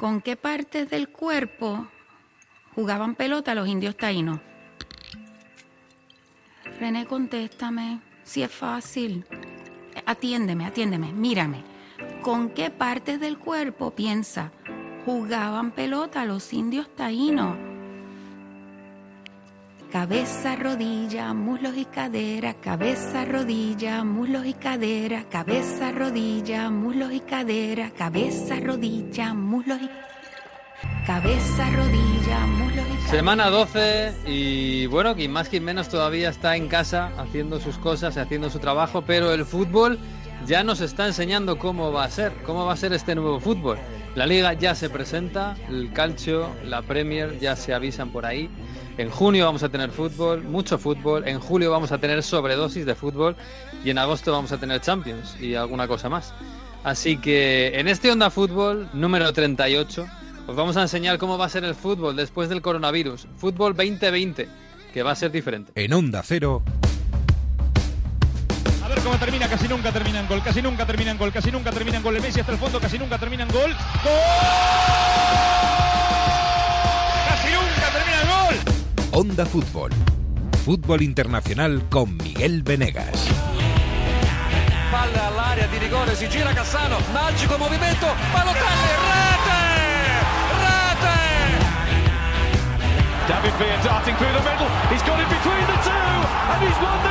¿Con qué partes del cuerpo jugaban pelota los indios taínos? René, contéstame. Si es fácil. Atiéndeme, atiéndeme, mírame. ¿Con qué partes del cuerpo piensa? Jugaban pelota los indios taínos. Cabeza, rodilla, muslos y cadera, cabeza, rodilla, muslos y cadera, cabeza, rodilla, muslos y cadera, cabeza, rodilla, muslos y cabeza, rodilla, muslos y cadera. Semana 12 y bueno, quien más quien menos todavía está en casa haciendo sus cosas, haciendo su trabajo, pero el fútbol ya nos está enseñando cómo va a ser, cómo va a ser este nuevo fútbol. La liga ya se presenta, el calcio, la Premier ya se avisan por ahí. En junio vamos a tener fútbol, mucho fútbol. En julio vamos a tener sobredosis de fútbol. Y en agosto vamos a tener Champions y alguna cosa más. Así que en este Onda Fútbol número 38 os vamos a enseñar cómo va a ser el fútbol después del coronavirus. Fútbol 2020, que va a ser diferente. En Onda Cero. Ver cómo termina, casi nunca termina en gol, casi nunca termina en gol, casi nunca termina en gol. El Messi hasta el fondo, casi nunca termina en gol. ¡Gol! Casi nunca termina en gol. Onda Fútbol. Fútbol internacional con Miguel Venegas. Palla all'area di rigore, si gira Cassano, magico movimento, Balotelli, rete! Rete! David Villa darting through the middle. He's got it between the two, and he's won the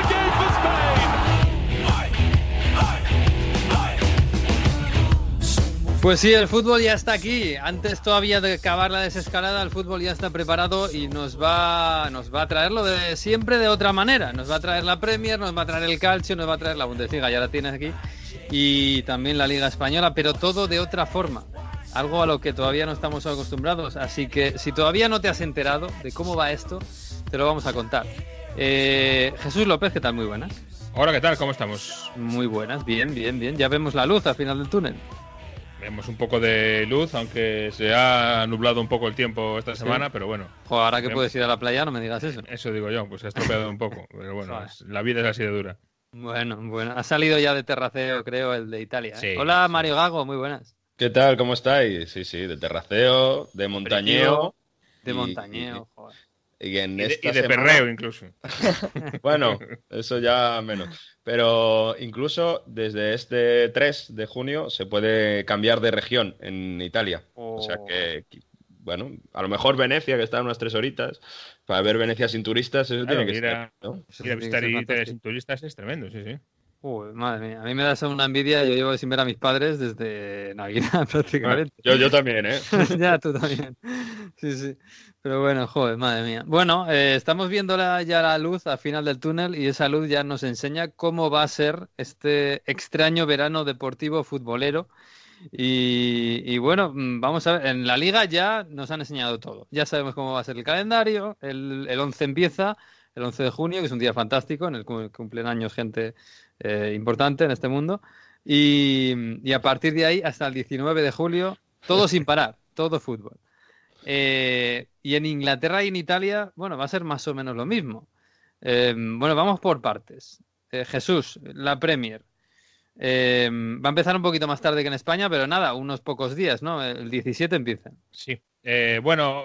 Pues sí, el fútbol ya está aquí. Antes todavía de acabar la desescalada, el fútbol ya está preparado y nos va, nos va a traerlo de siempre de otra manera. Nos va a traer la Premier, nos va a traer el Calcio, nos va a traer la Bundesliga, ya la tienes aquí, y también la Liga Española, pero todo de otra forma. Algo a lo que todavía no estamos acostumbrados. Así que si todavía no te has enterado de cómo va esto, te lo vamos a contar. Eh, Jesús López, ¿qué tal? Muy buenas. Hola, ¿qué tal? ¿Cómo estamos? Muy buenas, bien, bien, bien. Ya vemos la luz al final del túnel. Vemos un poco de luz, aunque se ha nublado un poco el tiempo esta semana, pero bueno. Joder, ahora que Vemos- puedes ir a la playa, no me digas eso. Eso digo yo, pues se ha estropeado un poco, pero bueno, es- la vida es así de dura. Bueno, bueno. Ha salido ya de terraceo, creo, el de Italia. ¿eh? Sí, Hola, sí. Mario Gago, muy buenas. ¿Qué tal? ¿Cómo estáis? Sí, sí, de terraceo, de montañeo. De y- montañeo, joder. Y, en Y de, esta y de semana- perreo incluso. Bueno, eso ya menos. Pero incluso desde este 3 de junio se puede cambiar de región en Italia. O sea Oh. que, bueno, a lo mejor Venecia, que está unas tres horitas, para ver Venecia sin turistas, eso Claro, tiene que ir a- estar, ¿no? Ir a visitar ser fantástico. sin turistas es tremendo, sí, sí. Uy, madre mía, a mí me da una envidia. Yo llevo sin ver a mis padres desde Navidad prácticamente. Yo, yo también, ¿eh? ya, tú también. Sí, sí. Pero bueno, joder, madre mía. Bueno, eh, estamos viendo la- ya la luz al final del túnel y esa luz ya nos enseña cómo va a ser este extraño verano deportivo futbolero. Y, y bueno, mm, vamos a ver, en la liga ya nos han enseñado todo. Ya sabemos cómo va a ser el calendario. El, el 11 empieza, el 11 de junio, que es un día fantástico, en el que cumplen años gente eh, importante en este mundo. Y, y a partir de ahí hasta el 19 de julio, todo sin parar, todo fútbol. Eh, y en Inglaterra y en Italia, bueno, va a ser más o menos lo mismo. Eh, bueno, vamos por partes. Eh, Jesús, la Premier. Va a empezar un poquito más tarde que en España, pero nada, unos pocos días, ¿no? El 17 empieza. Sí. Bueno,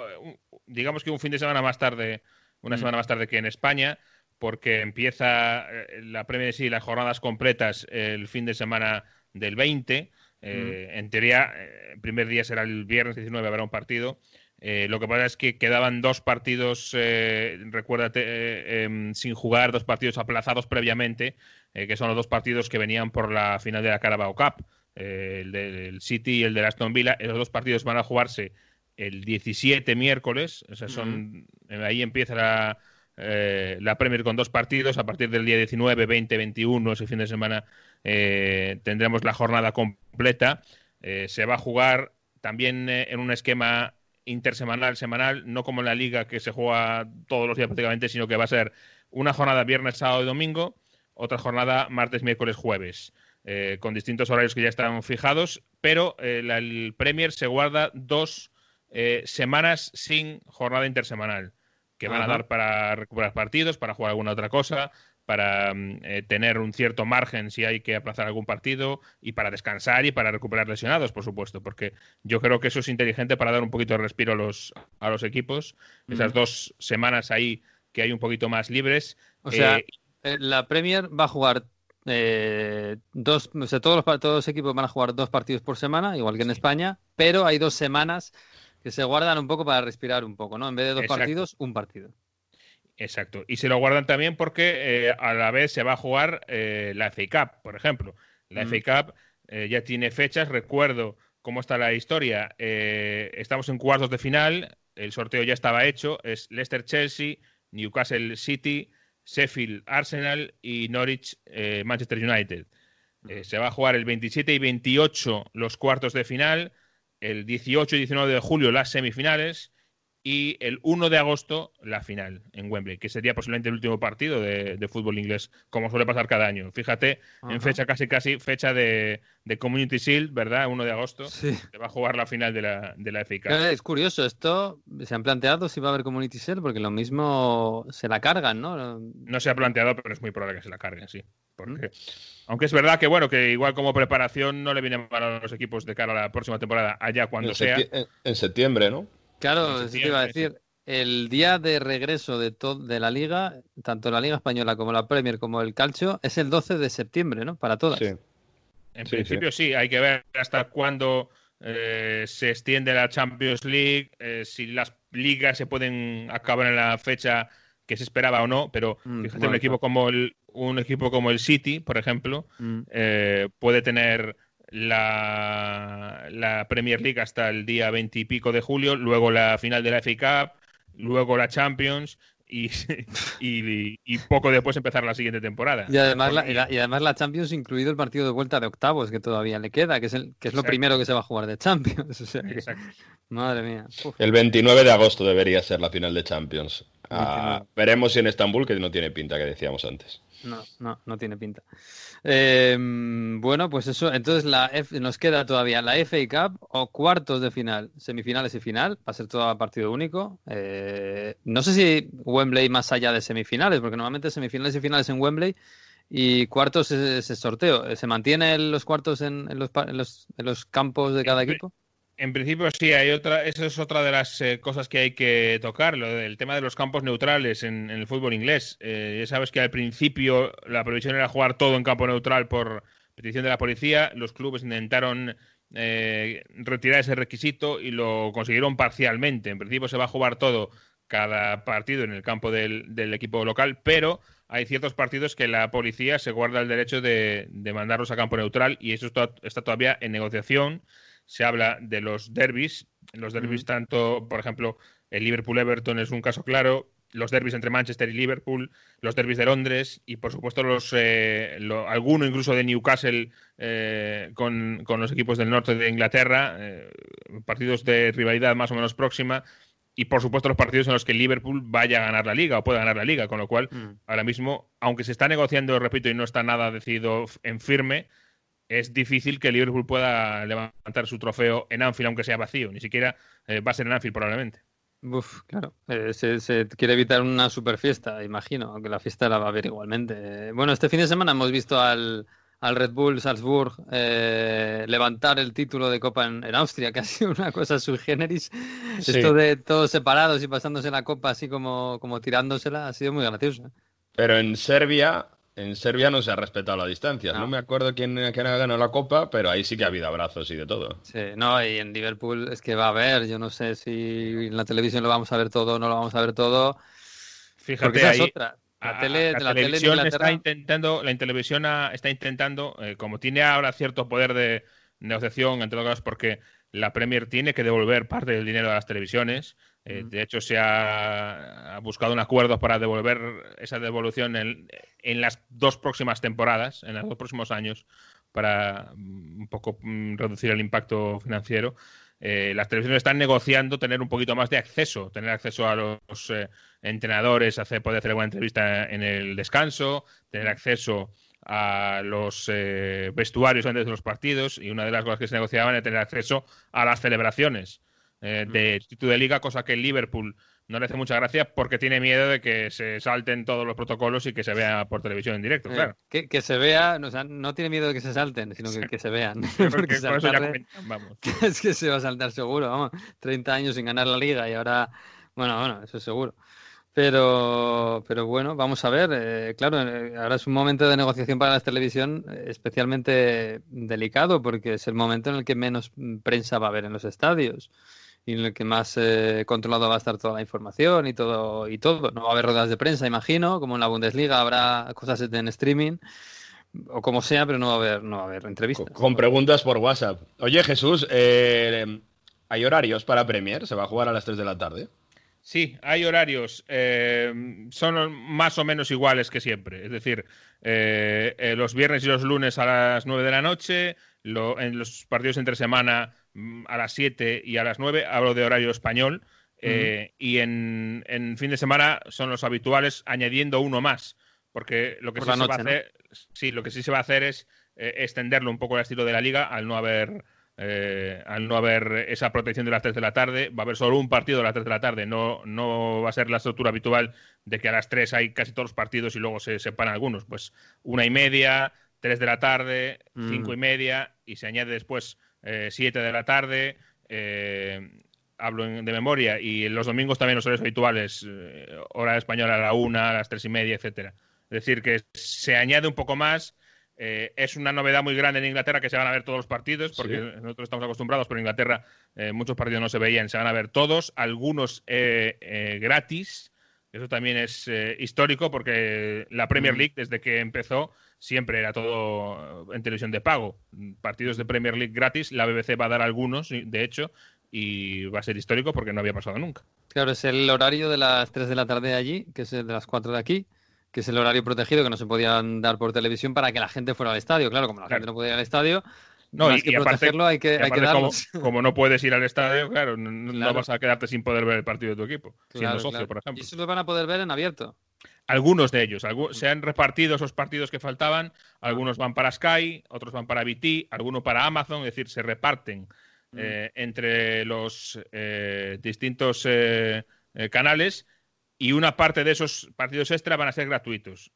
digamos que un fin de semana más tarde, una Mm. semana más tarde que en España, porque empieza eh, la Premier sí, las jornadas completas el fin de semana del 20. Eh, En teoría, eh, el primer día será el viernes 19, habrá un partido. Eh, lo que pasa es que quedaban dos partidos, eh, recuérdate, eh, em, sin jugar, dos partidos aplazados previamente, eh, que son los dos partidos que venían por la final de la Carabao Cup, eh, el del City y el del Aston Villa. Esos dos partidos van a jugarse el 17 miércoles, o sea, son, eh, ahí empieza la, eh, la Premier con dos partidos, a partir del día 19, 20, 21, ese fin de semana, eh, tendremos la jornada completa. Eh, se va a jugar también en un esquema intersemanal, semanal, no como en la liga que se juega todos los días prácticamente, sino que va a ser una jornada viernes, sábado y domingo, otra jornada martes, miércoles, jueves, con distintos horarios que ya están fijados, pero la- el Premier se guarda dos semanas sin jornada intersemanal, que van a dar para recuperar partidos, para jugar alguna otra cosa, para mm, eh, tener un cierto margen si hay que aplazar algún partido y para descansar y para recuperar lesionados, por supuesto, porque yo creo que eso es inteligente para dar un poquito de respiro a los, a los equipos. Esas dos semanas ahí que hay un poquito más libres. O sea, Eh, eh, la Premier va a jugar eh, dos, o sea, todos los, todos los equipos van a jugar dos partidos por semana, igual que en España, pero hay dos semanas que se guardan un poco para respirar un poco, ¿no? En vez de dos Exacto. partidos, un partido. Exacto. Y se lo guardan también porque eh, a la vez se va a jugar eh, la FA Cup, por ejemplo. La Mm. FA Cup eh, ya tiene fechas. Recuerdo cómo está la historia. Estamos en cuartos de final. El sorteo ya estaba hecho. Es Leicester-Chelsea, Newcastle City, Sheffield Arsenal y Norwich Manchester United. Se va a jugar el 27 y 28 los cuartos de final, el 18 y 19 de julio las semifinales y el 1 de agosto la final en Wembley, que sería posiblemente el último partido de, de fútbol inglés, como suele pasar cada año. Fíjate, Ajá. en fecha casi casi, fecha de, de Community Shield, ¿verdad? 1 de agosto, Sí. se va a jugar la final de la, de la FA Cup. Es curioso, esto se han planteado si va a haber Community Shield, porque lo mismo se la cargan, ¿no? No se ha planteado, pero es muy probable que se la carguen, sí. Porque, Mm. aunque es verdad que, bueno, que igual como preparación no le viene mal a los equipos de cara a la próxima temporada, allá cuando en, sea. en septiembre, ¿no? Claro, eso te iba a decir. El día de regreso de, de la liga, tanto la liga española como la Premier como el Calcio, es el 12 de septiembre, ¿no? Para todas. Sí. En Sí, principio sí. hay que ver hasta cuándo eh, se extiende la Champions League, eh, si las ligas se pueden acabar en la fecha que se esperaba o no, pero Mm, fíjate, bueno, un equipo como el un equipo como el City, por ejemplo, Mm. eh, puede tener la, la Premier League hasta el día 20 y pico de julio, luego la final de la FA Cup, luego la Champions y, y, y poco después empezar la siguiente temporada. Y además, la, Porque- y la- y además la Champions, incluido el partido de vuelta de octavos que todavía le queda, que es, el, que es lo Exacto. primero que se va a jugar de Champions. O sea que- Exacto. madre mía. Uf. El 29 de agosto debería ser la final de Champions. Ah, 29. veremos si en Estambul, que no tiene pinta, que decíamos antes. No, no, no tiene pinta. Eh, bueno, pues eso, entonces la F- nos queda todavía la FA Cup o cuartos de final, semifinales y final, va a ser todo a partido único. Eh, no sé si Wembley más allá de semifinales, porque normalmente semifinales y finales en Wembley y cuartos es ese sorteo. ¿Se mantiene los cuartos en, en los, en los, en los campos de cada equipo? En principio sí, hay otra, eso es otra de las eh, cosas que hay que tocar, lo del tema de los campos neutrales en, en el fútbol inglés. Eh, ya sabes que al principio la previsión era jugar todo en campo neutral por petición de la policía. Los clubes intentaron eh, retirar ese requisito y lo consiguieron parcialmente. En principio se va a jugar todo cada partido en el campo del, equipo local, pero hay ciertos partidos que la policía se guarda el derecho de, mandarlos a campo neutral y eso está todavía en negociación se habla de los derbis. Los derbis, tanto, por ejemplo, el Liverpool-Everton es un caso claro, los derbis entre Manchester y Liverpool, los derbis de Londres y, por supuesto, los eh, lo- alguno incluso de Newcastle eh, con, con los equipos del norte de Inglaterra, eh, partidos de rivalidad más o menos próxima. Y por supuesto los partidos en los que Liverpool vaya a ganar la liga o pueda ganar la liga, con lo cual Mm. ahora mismo, aunque se está negociando, repito, y no está nada decidido en firme, es difícil que Liverpool pueda levantar su trofeo en Anfield, aunque sea vacío. Ni siquiera eh, va a ser en Anfield probablemente. Uf, claro. Eh, se, se quiere evitar una super fiesta, imagino, aunque la fiesta la va a haber igualmente. Eh, bueno, este fin de semana hemos visto al, al Red Bull Salzburg eh, levantar el título de Copa en, en Austria, que ha sido una cosa sui generis. Sí. Esto de todos separados y pasándose la copa así como, como tirándosela ha sido muy gracioso. Pero en Serbia, en Serbia no se ha respetado la distancia. No, No. me acuerdo quién, quién ha ganado la copa, pero ahí sí que ha habido abrazos y de todo. Sí, no, y en Liverpool es que va a haber, yo no sé si en la televisión lo vamos a ver todo o no lo vamos a ver todo, porque Fíjate esa ahí. es otra. La tele, la, la tele televisión está intentando, la televisión ha- está intentando, eh, como tiene ahora cierto poder de negociación, entre otras cosas, porque la Premier tiene que devolver parte del dinero a las televisiones. Eh. De hecho, se ha, ha buscado un acuerdo para devolver esa devolución en, en las dos próximas temporadas, en los dos próximos años, para mm, un poco mm, reducir el impacto financiero. Eh, las televisiones están negociando tener un poquito más de acceso, tener acceso a los eh, entrenadores, hacer, poder hacer alguna entrevista en el descanso, tener acceso a los vestuarios antes de los partidos y una de las cosas que se negociaban era tener acceso a las celebraciones eh, de título de liga, cosa que el Liverpool no le hace mucha gracia porque tiene miedo de que se salten todos los protocolos y que se vea por televisión en directo, Eh, que, que se vea, o sea, no tiene miedo de que se salten, sino que, que se vean. Porque Porque por eso ya saltarle- comentan, vamos. es que se va a saltar seguro, vamos. 30 años sin ganar la liga y ahora, bueno, bueno, eso es seguro. Pero, pero bueno, vamos a ver. eh, claro, ahora es un momento de negociación para la televisión especialmente delicado porque es el momento en el que menos prensa va a haber en los estadios y en el que más eh, controlado va a estar toda la información y todo y todo. No va a haber ruedas de prensa, imagino, como en la Bundesliga habrá cosas en streaming o como sea, pero no va a haber, no va a haber entrevistas. Con, con preguntas por WhatsApp. Oye, Jesús, eh, ¿hay horarios para Premier? ¿Se va a jugar a las 3 de la tarde? Sí, hay horarios. eh, son más o menos iguales que siempre. Es decir, eh, eh, los viernes y los lunes a las 9 de la noche, lo- en los partidos entre semana a las 7 y a las 9, hablo de horario español. eh, Y en, en fin de semana son los habituales, añadiendo uno más. Porque lo que, Por sí se, va a hacer, sí, lo que sí se va a hacer es eh, extenderlo un poco al estilo de la liga, al no haber eh, al no haber esa protección de las 3 de la tarde, va a haber solo un partido a las 3 de la tarde, no, no va a ser la estructura habitual de que a las 3 hay casi todos los partidos y luego se separan algunos, pues una y media, 3 de la tarde, Mm. cinco y media y se añade después 7 de la tarde, eh, hablo en- de memoria, y los domingos también los horarios habituales, eh, hora española a la una, a las tres y media, etcétera. Es decir, que se añade un poco más. eh, es una novedad muy grande en Inglaterra que se van a ver todos los partidos, porque nosotros estamos acostumbrados, pero en Inglaterra eh, muchos partidos no se veían, se van a ver todos, algunos eh, eh, gratis. Eso también es eh, histórico porque la Premier League, desde que empezó, siempre era todo en televisión de pago. Partidos de Premier League gratis, la BBC va a dar algunos, de hecho, y va a ser histórico porque no había pasado nunca. Claro, es el horario de las 3 de la tarde de allí, que es el de las 4 de aquí, que es el horario protegido que no se podían dar por televisión para que la gente fuera al estadio. Claro, como la Claro. gente no podía ir al estadio, No, más y- que y aparte- hay que, Y hay que como, como no puedes ir al estadio, claro, no, vas a quedarte sin poder ver el partido de tu equipo, siendo Claro, socio, claro. por Y ejemplo. eso lo van a poder ver en abierto. Algunos de ellos. algu- se han repartido esos partidos que faltaban. Algunos van para Sky, otros van para BT, algunos para Amazon. Es decir, se reparten eh, entre los eh, distintos eh, canales y una parte de esos partidos extra van a ser gratuitos.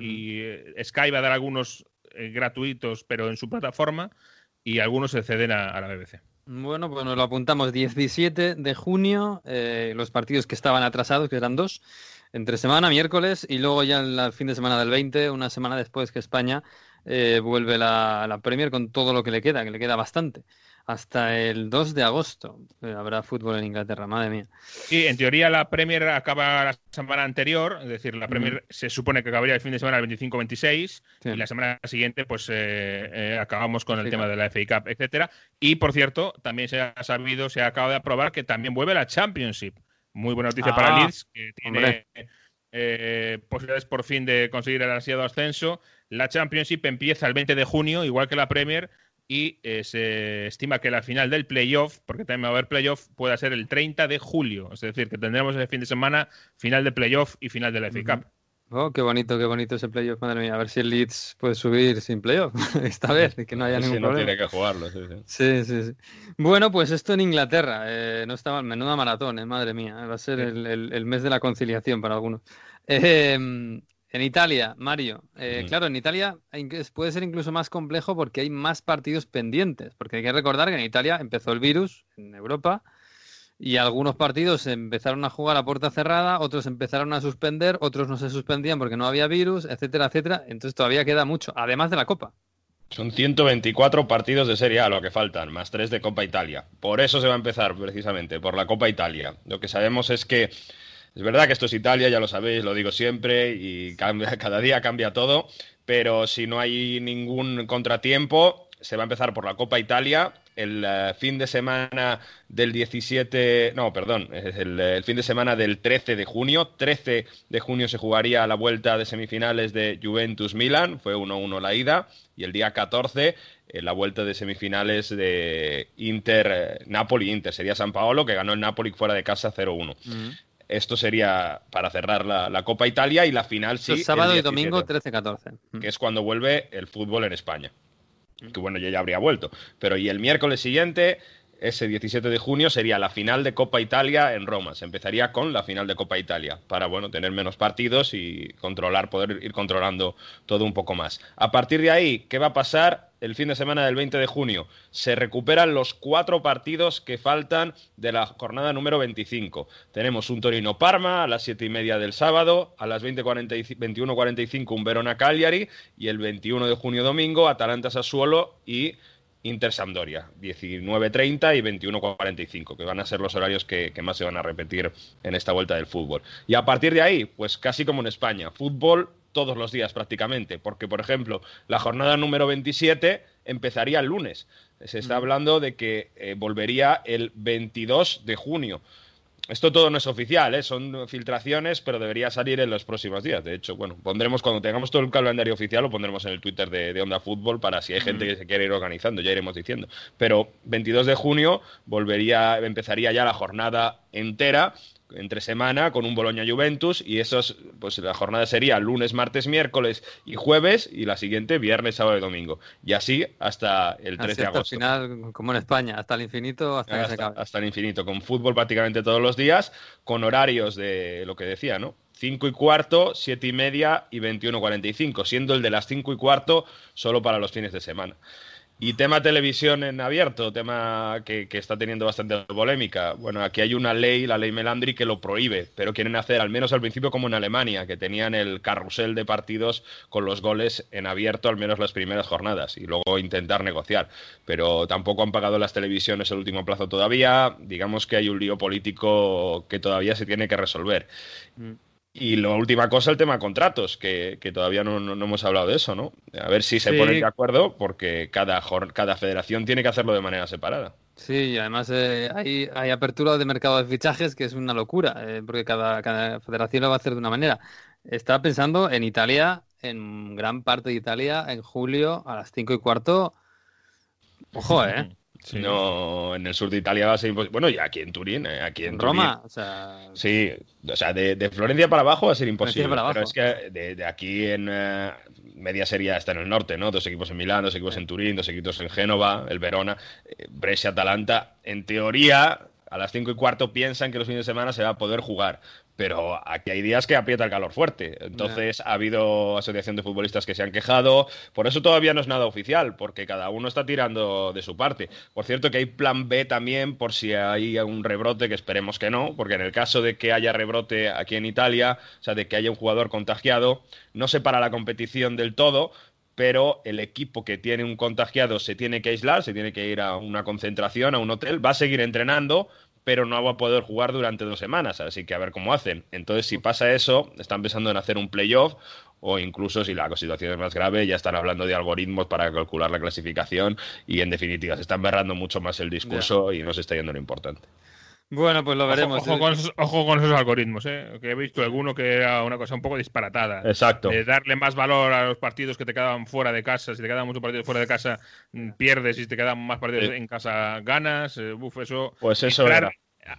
Y eh, Sky va a dar algunos gratuitos, pero en su plataforma, y algunos se ceden a, la BBC. Bueno, pues nos lo apuntamos 17 de junio, eh, los partidos que estaban atrasados, que eran dos, entre semana, miércoles, y luego ya el el fin de semana del 20, una semana después que España eh, vuelve la, la Premier con todo lo que le queda, que le queda bastante. Hasta el 2 de agosto eh, habrá fútbol en Inglaterra, madre mía. Sí, en teoría la Premier acaba la semana anterior, es decir, la Premier se supone que acabaría el fin de semana el 25-26 Sí. y la semana siguiente pues eh, eh, acabamos con el tema de la FA Cup, etcétera. Y por cierto, también se ha sabido, se acaba de aprobar que también vuelve la Championship. Muy buena noticia Ah, para Leeds, que tiene eh, posibilidades por fin de conseguir el ansiado ascenso. La Championship empieza el 20 de junio, igual que la Premier, y eh, se estima que la final del playoff, porque también va a haber playoff, pueda ser el 30 de julio. Es decir, que tendremos ese fin de semana final de playoff y final de la FA Cup. Oh, qué bonito, qué bonito ese playoff, madre mía. A ver si el Leeds puede subir sin playoff esta vez, que no haya Sí, ningún no problema. tiene que jugarlo. sí, sí. Sí, sí, sí. Bueno, pues esto en Inglaterra. eh, no estaba menuda maratón, eh, madre mía. Va a ser el, el- el mes de la conciliación para algunos. Eh, en Italia, Mario. eh. Claro, en Italia puede ser incluso más complejo porque hay más partidos pendientes. Porque hay que recordar que en Italia empezó el virus, en Europa, y algunos partidos empezaron a jugar a puerta cerrada, otros empezaron a suspender, otros no se suspendían porque no había virus, etcétera, etcétera. Entonces todavía queda mucho, además de la Copa. Son 124 partidos de Serie A lo que faltan, más 3 de Copa Italia. Por eso se va a empezar, precisamente, por la Copa Italia. Lo que sabemos es que es verdad que esto es Italia, ya lo sabéis, lo digo siempre, y cambia, cada día cambia todo, pero si no hay ningún contratiempo, se va a empezar por la Copa Italia. El eh, fin de semana del 17, no, perdón, es el, fin de semana del 13 de junio. 13 de junio se jugaría la vuelta de semifinales de Juventus-Milan, fue 1-1 la ida, y el día 14 eh, la vuelta de semifinales de Inter, eh, Napoli-Inter, sería San Paolo, que ganó el Napoli fuera de casa 0-1. Esto sería para cerrar la, la Copa Italia y la final sí. El sábado y 17, domingo 13-14. Que es cuando vuelve el fútbol en España. Que bueno, yo ya habría vuelto. Pero y el miércoles siguiente, ese 17 de junio sería la final de Copa Italia en Roma. Se empezaría con la final de Copa Italia para bueno, tener menos partidos y controlar, poder ir controlando todo un poco más. A partir de ahí, ¿qué va a pasar? El fin de semana del 20 de junio se recuperan los cuatro partidos que faltan de la jornada número 25. Tenemos un Torino-Parma a las 7 y media del sábado, a las 21.45 un Verona-Cagliari y el 21 de junio domingo Atalanta-Sassuolo y Inter Sampdoria, 19.30 y 21.45, que van a ser los horarios que, más se van a repetir en esta vuelta del fútbol. Y a partir de ahí, pues casi como en España, fútbol todos los días prácticamente, porque por ejemplo, la jornada número 27 empezaría el lunes. Se está hablando de que eh, volvería el 22 de junio. Esto todo no es oficial, ¿eh? son filtraciones, pero debería salir en los próximos días. De hecho, bueno, pondremos cuando tengamos todo el calendario oficial, lo pondremos en el Twitter de, Onda Fútbol para si hay gente que se quiere ir organizando, ya iremos diciendo. Pero 22 de junio volvería, empezaría ya la jornada entera entre semana con un Boloña Juventus y esos pues la jornada sería lunes, martes, miércoles y jueves y la siguiente viernes, sábado y domingo. Y así hasta el 3 de agosto. Hasta el final, como en España, hasta el infinito, hasta, hasta, hasta el infinito, con fútbol prácticamente todos los días, con horarios de lo que decía, ¿no? 5 y cuarto, 7 y media y 21.45, siendo el de las 5 y cuarto solo para los fines de semana. Y tema televisión en abierto, tema que, está teniendo bastante polémica. Bueno, aquí hay una ley, la ley Melandri, que lo prohíbe, pero quieren hacer, al menos al principio, como en Alemania, que tenían el carrusel de partidos con los goles en abierto, al menos las primeras jornadas, y luego intentar negociar. Pero tampoco han pagado las televisiones el último plazo todavía. Digamos que hay un lío político que todavía se tiene que resolver. Mm. Y la última cosa, el tema contratos, que, todavía no, hemos hablado de eso, ¿no? A ver si se ponen de acuerdo, porque cada, cada federación tiene que hacerlo de manera separada. Sí, y además eh, hay, hay, apertura de mercado de fichajes que es una locura, eh, porque cada, cada, federación lo va a hacer de una manera. Estaba pensando en Italia, en gran parte de Italia, en julio a las cinco y cuarto. Ojo, ¿eh? No, en el sur de Italia va a ser imposible. Bueno, y aquí en Turín, eh, aquí en, Roma, o sea... Sí, o sea, de, Florencia para abajo va a ser imposible. Pero es que de, aquí en eh, media serie está en el norte, ¿no? Dos equipos en Milán, dos equipos en Turín, dos equipos en Génova, el Verona, eh, Brescia, Atalanta. En teoría, a las cinco y cuarto piensan que los fines de semana se va a poder jugar pero aquí hay días que aprieta el calor fuerte. Entonces ha habido asociación de futbolistas que se han quejado. Por eso todavía no es nada oficial, porque cada uno está tirando de su parte. Por cierto, que hay plan B también por si hay un rebrote, que esperemos que no, porque en el caso de que haya rebrote aquí en Italia, o sea, de que haya un jugador contagiado, no se para la competición del todo, pero el equipo que tiene un contagiado se tiene que aislar, se tiene que ir a una concentración, a un hotel, va a seguir entrenando, pero no va a poder jugar durante dos semanas, así que a ver cómo hacen. Entonces, si pasa eso, están pensando en hacer un playoff o incluso si la situación es más grave, ya están hablando de algoritmos para calcular la clasificación y en definitiva se están berrando mucho más el discurso y no se está yendo lo importante. Bueno, pues lo veremos. Ojo, con, esos, algoritmos, ¿eh? que he visto alguno que era una cosa un poco disparatada. Exacto. darle más valor a los partidos que te quedaban fuera de casa. Si te quedan muchos partidos fuera de casa, mm, pierdes. Si te quedan más partidos en casa, ganas. Eh, uf, eso. Pues eso era.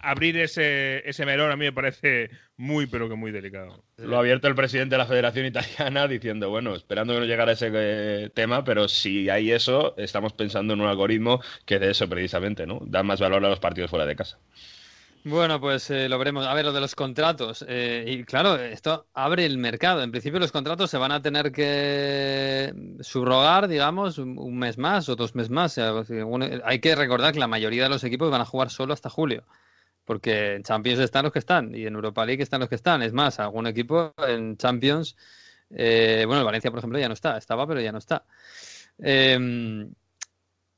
Abrir ese, ese melón a mí me parece muy, pero que muy delicado. Lo ha abierto el presidente de la Federación Italiana diciendo, bueno, esperando que no llegara ese eh, tema, pero si hay eso, estamos pensando en un algoritmo que de eso precisamente, ¿no? Da más valor a los partidos fuera de casa. Bueno, pues eh, lo veremos. A ver, lo de los contratos. Eh, y claro, esto abre el mercado. En principio los contratos se van a tener que subrogar, digamos, un, mes más o dos meses más. hay que recordar que la mayoría de los equipos van a jugar solo hasta julio. Porque en Champions están los que están y en Europa League están los que están. Es más, algún equipo en Champions, eh, bueno, el Valencia, por ejemplo, ya no está. Estaba, pero ya no está. Em,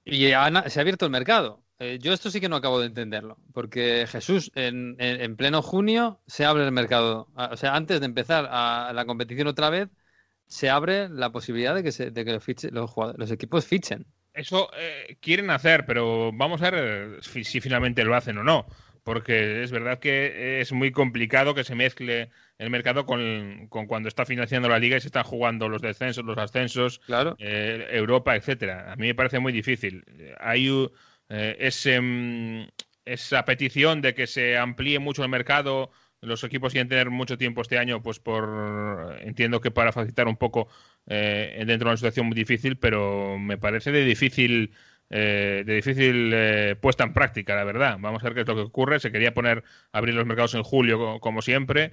y se ha abierto el mercado. Eh, yo esto sí que no acabo de entenderlo, porque Jesús, en, pleno junio se abre el mercado. O sea, antes de empezar a la competición otra vez, se abre la posibilidad de que, se, de que los, equipos fichen. Eso eh, quieren hacer, pero vamos a ver si, finalmente lo hacen o no. Porque es verdad que es muy complicado que se mezcle el mercado con, cuando está financiando la liga y se están jugando los descensos, los ascensos, claro. Eh, Europa, etcétera. A mí me parece muy difícil. Hay eh, mm, esa petición de que se amplíe mucho el mercado, los equipos quieren tener mucho tiempo este año, pues por entiendo que para facilitar un poco eh, dentro de una situación muy difícil, pero me parece de difícil eh, de difícil eh, puesta en práctica, la verdad. Vamos a ver qué es lo que ocurre. Se quería poner abrir los mercados en julio, como siempre.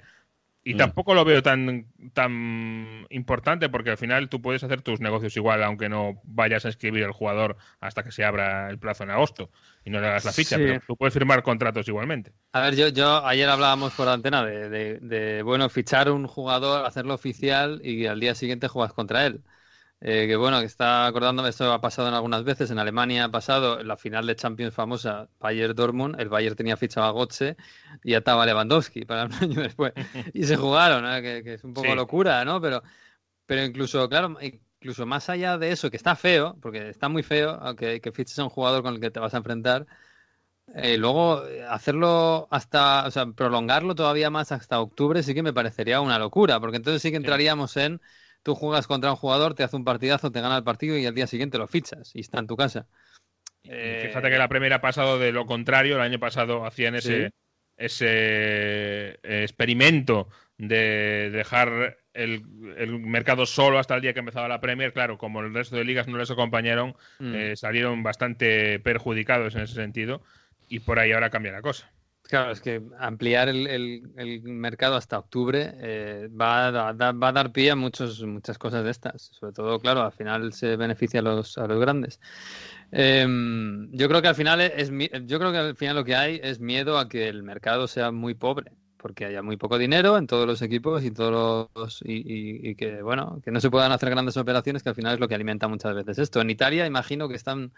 Y mm. tampoco lo veo tan, tan importante porque al final tú puedes hacer tus negocios igual, aunque no vayas a escribir el jugador hasta que se abra el plazo en agosto y no le hagas la ficha, pero tú puedes firmar contratos igualmente. A ver, yo, yo ayer hablábamos por la antena de, de, bueno, fichar un jugador, hacerlo oficial y al día siguiente juegas contra él. Eh, que bueno, que está acordándome, esto ha pasado en algunas veces, en Alemania ha pasado, la final de Champions famosa, Bayern-Dortmund, el Bayern tenía fichado a Gotze y ataba a Lewandowski para un año después, y se jugaron, que, es un poco locura, ¿no? Pero, pero incluso, claro, incluso más allá de eso, que está feo, porque está muy feo, aunque que fiches a un jugador con el que te vas a enfrentar, eh, luego hacerlo hasta, o sea, prolongarlo todavía más hasta octubre sí que me parecería una locura, porque entonces sí que entraríamos en tú juegas contra un jugador, te hace un partidazo, te gana el partido y al día siguiente lo fichas y está en tu casa. Fíjate que la primera ha pasado de lo contrario, el año pasado hacían ese, ese eh, experimento de dejar el, mercado solo hasta el día que empezaba la Premier. Claro, como el resto de ligas no les acompañaron, mm. eh, salieron bastante perjudicados en ese sentido y por ahí ahora cambia la cosa. Claro, es que ampliar el, mercado hasta octubre eh, va, a, va, a, dar pie a muchos, muchas cosas de estas. Sobre todo, claro, al final se beneficia a los, a los grandes. Em, yo creo que al final es, yo creo que al final lo que hay es miedo a que el mercado sea muy pobre, porque haya muy poco dinero en todos los equipos y todos los, y, que bueno, que no se puedan hacer grandes operaciones, que al final es lo que alimenta muchas veces esto. En Italia imagino que están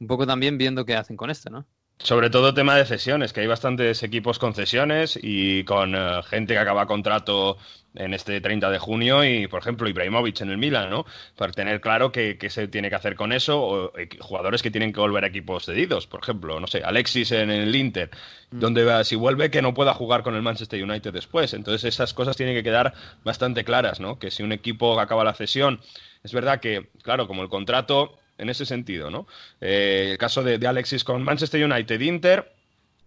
un poco también viendo qué hacen con esto, ¿no? Sobre todo tema de cesiones, que hay bastantes equipos con cesiones y con eh, gente que acaba contrato en este 30 de junio y, por ejemplo, Ibrahimovic en el Milan, ¿no? Para tener claro qué, se tiene que hacer con eso o jugadores que tienen que volver a equipos cedidos, por ejemplo, no sé, Alexis en el Inter, mm. donde si vuelve que no pueda jugar con el Manchester United después. Entonces esas cosas tienen que quedar bastante claras, ¿no? Que si un equipo acaba la cesión, es verdad que, claro, como el contrato en ese sentido, ¿no? Eh, el caso de, Alexis con Manchester United, Inter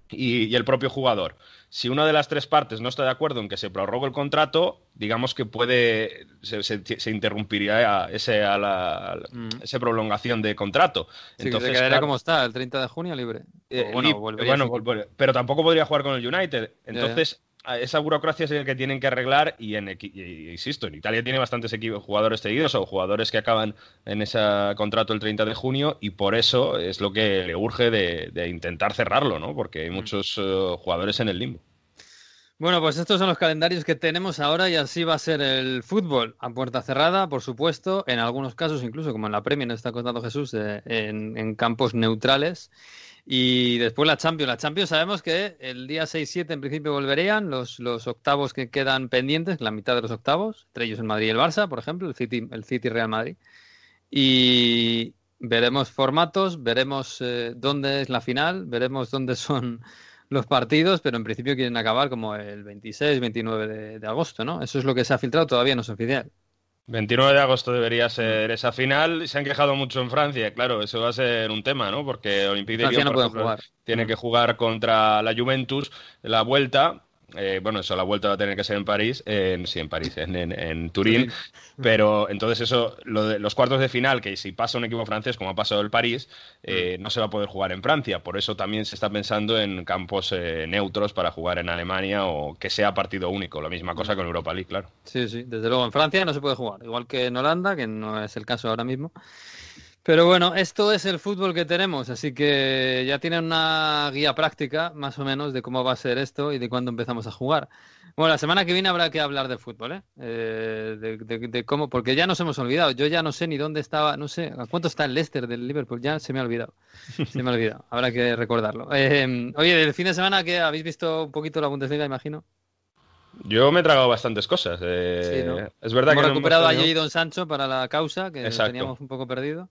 y, el propio jugador. Si una de las tres partes no está de acuerdo en que se prorrogue el contrato, digamos que puede se, interrumpiría ese, a la, mm. esa prolongación de contrato. Entonces, se quedaría como está, el 30 de junio libre. Eh, bueno, pero tampoco podría jugar con el United. Entonces, esa burocracia es el que tienen que arreglar y, en, insisto, en Italia tiene bastantes jugadores cedidos o jugadores que acaban en ese contrato el 30 de junio y por eso es lo que le urge de, intentar cerrarlo, ¿no? Porque hay mm. muchos eh, jugadores en el limbo. Bueno, pues estos son los calendarios que tenemos ahora y así va a ser el fútbol a puerta cerrada, por supuesto, en algunos casos incluso como en la Premier, nos está contando Jesús, eh, en campos neutrales. Y después la Champions. La Champions sabemos que el día 6-7 en principio volverían los, los octavos que quedan pendientes, la mitad de los octavos, entre ellos el Madrid y el Barça, por ejemplo, el City, el City Real Madrid. Y veremos formatos, veremos eh, dónde es la final, veremos dónde son los partidos, pero en principio quieren acabar como el 26, 29 de, de agosto, ¿no? Eso es lo que se ha filtrado, todavía no es oficial. 29 de agosto debería ser esa final. Se han quejado mucho en Francia, claro, eso va a ser un tema, ¿no? Porque Olympique de Lyon, tiene que jugar contra la Juventus la vuelta eh, bueno, eso la vuelta va a tener que ser en París, en, sí, en París, en, Turín, pero entonces eso, lo de, los cuartos de final, que si pasa un equipo francés como ha pasado el París, eh, mm. no se va a poder jugar en Francia, por eso también se está pensando en campos eh, neutros para jugar en Alemania o que sea partido único, la misma cosa con Europa League, claro. Sí, sí, desde luego en Francia no se puede jugar, igual que en Holanda, que no es el caso ahora mismo. Pero bueno, esto es el fútbol que tenemos, así que ya tienen una guía práctica, más o menos, de cómo va a ser esto y de cuándo empezamos a jugar. Bueno, la semana que viene habrá que hablar de fútbol, ¿eh? eh de, cómo, porque ya nos hemos olvidado. Yo ya no sé ni dónde estaba, no sé, ¿a cuánto está el Leicester del Liverpool? Ya se me ha olvidado. Se me ha olvidado, habrá que recordarlo. Eh, oye, del fin de semana, que habéis visto un poquito la Bundesliga, imagino? Yo me he tragado bastantes cosas. Eh, es verdad hemos que recuperado a Jay Don Sancho para la causa, que teníamos un poco perdido.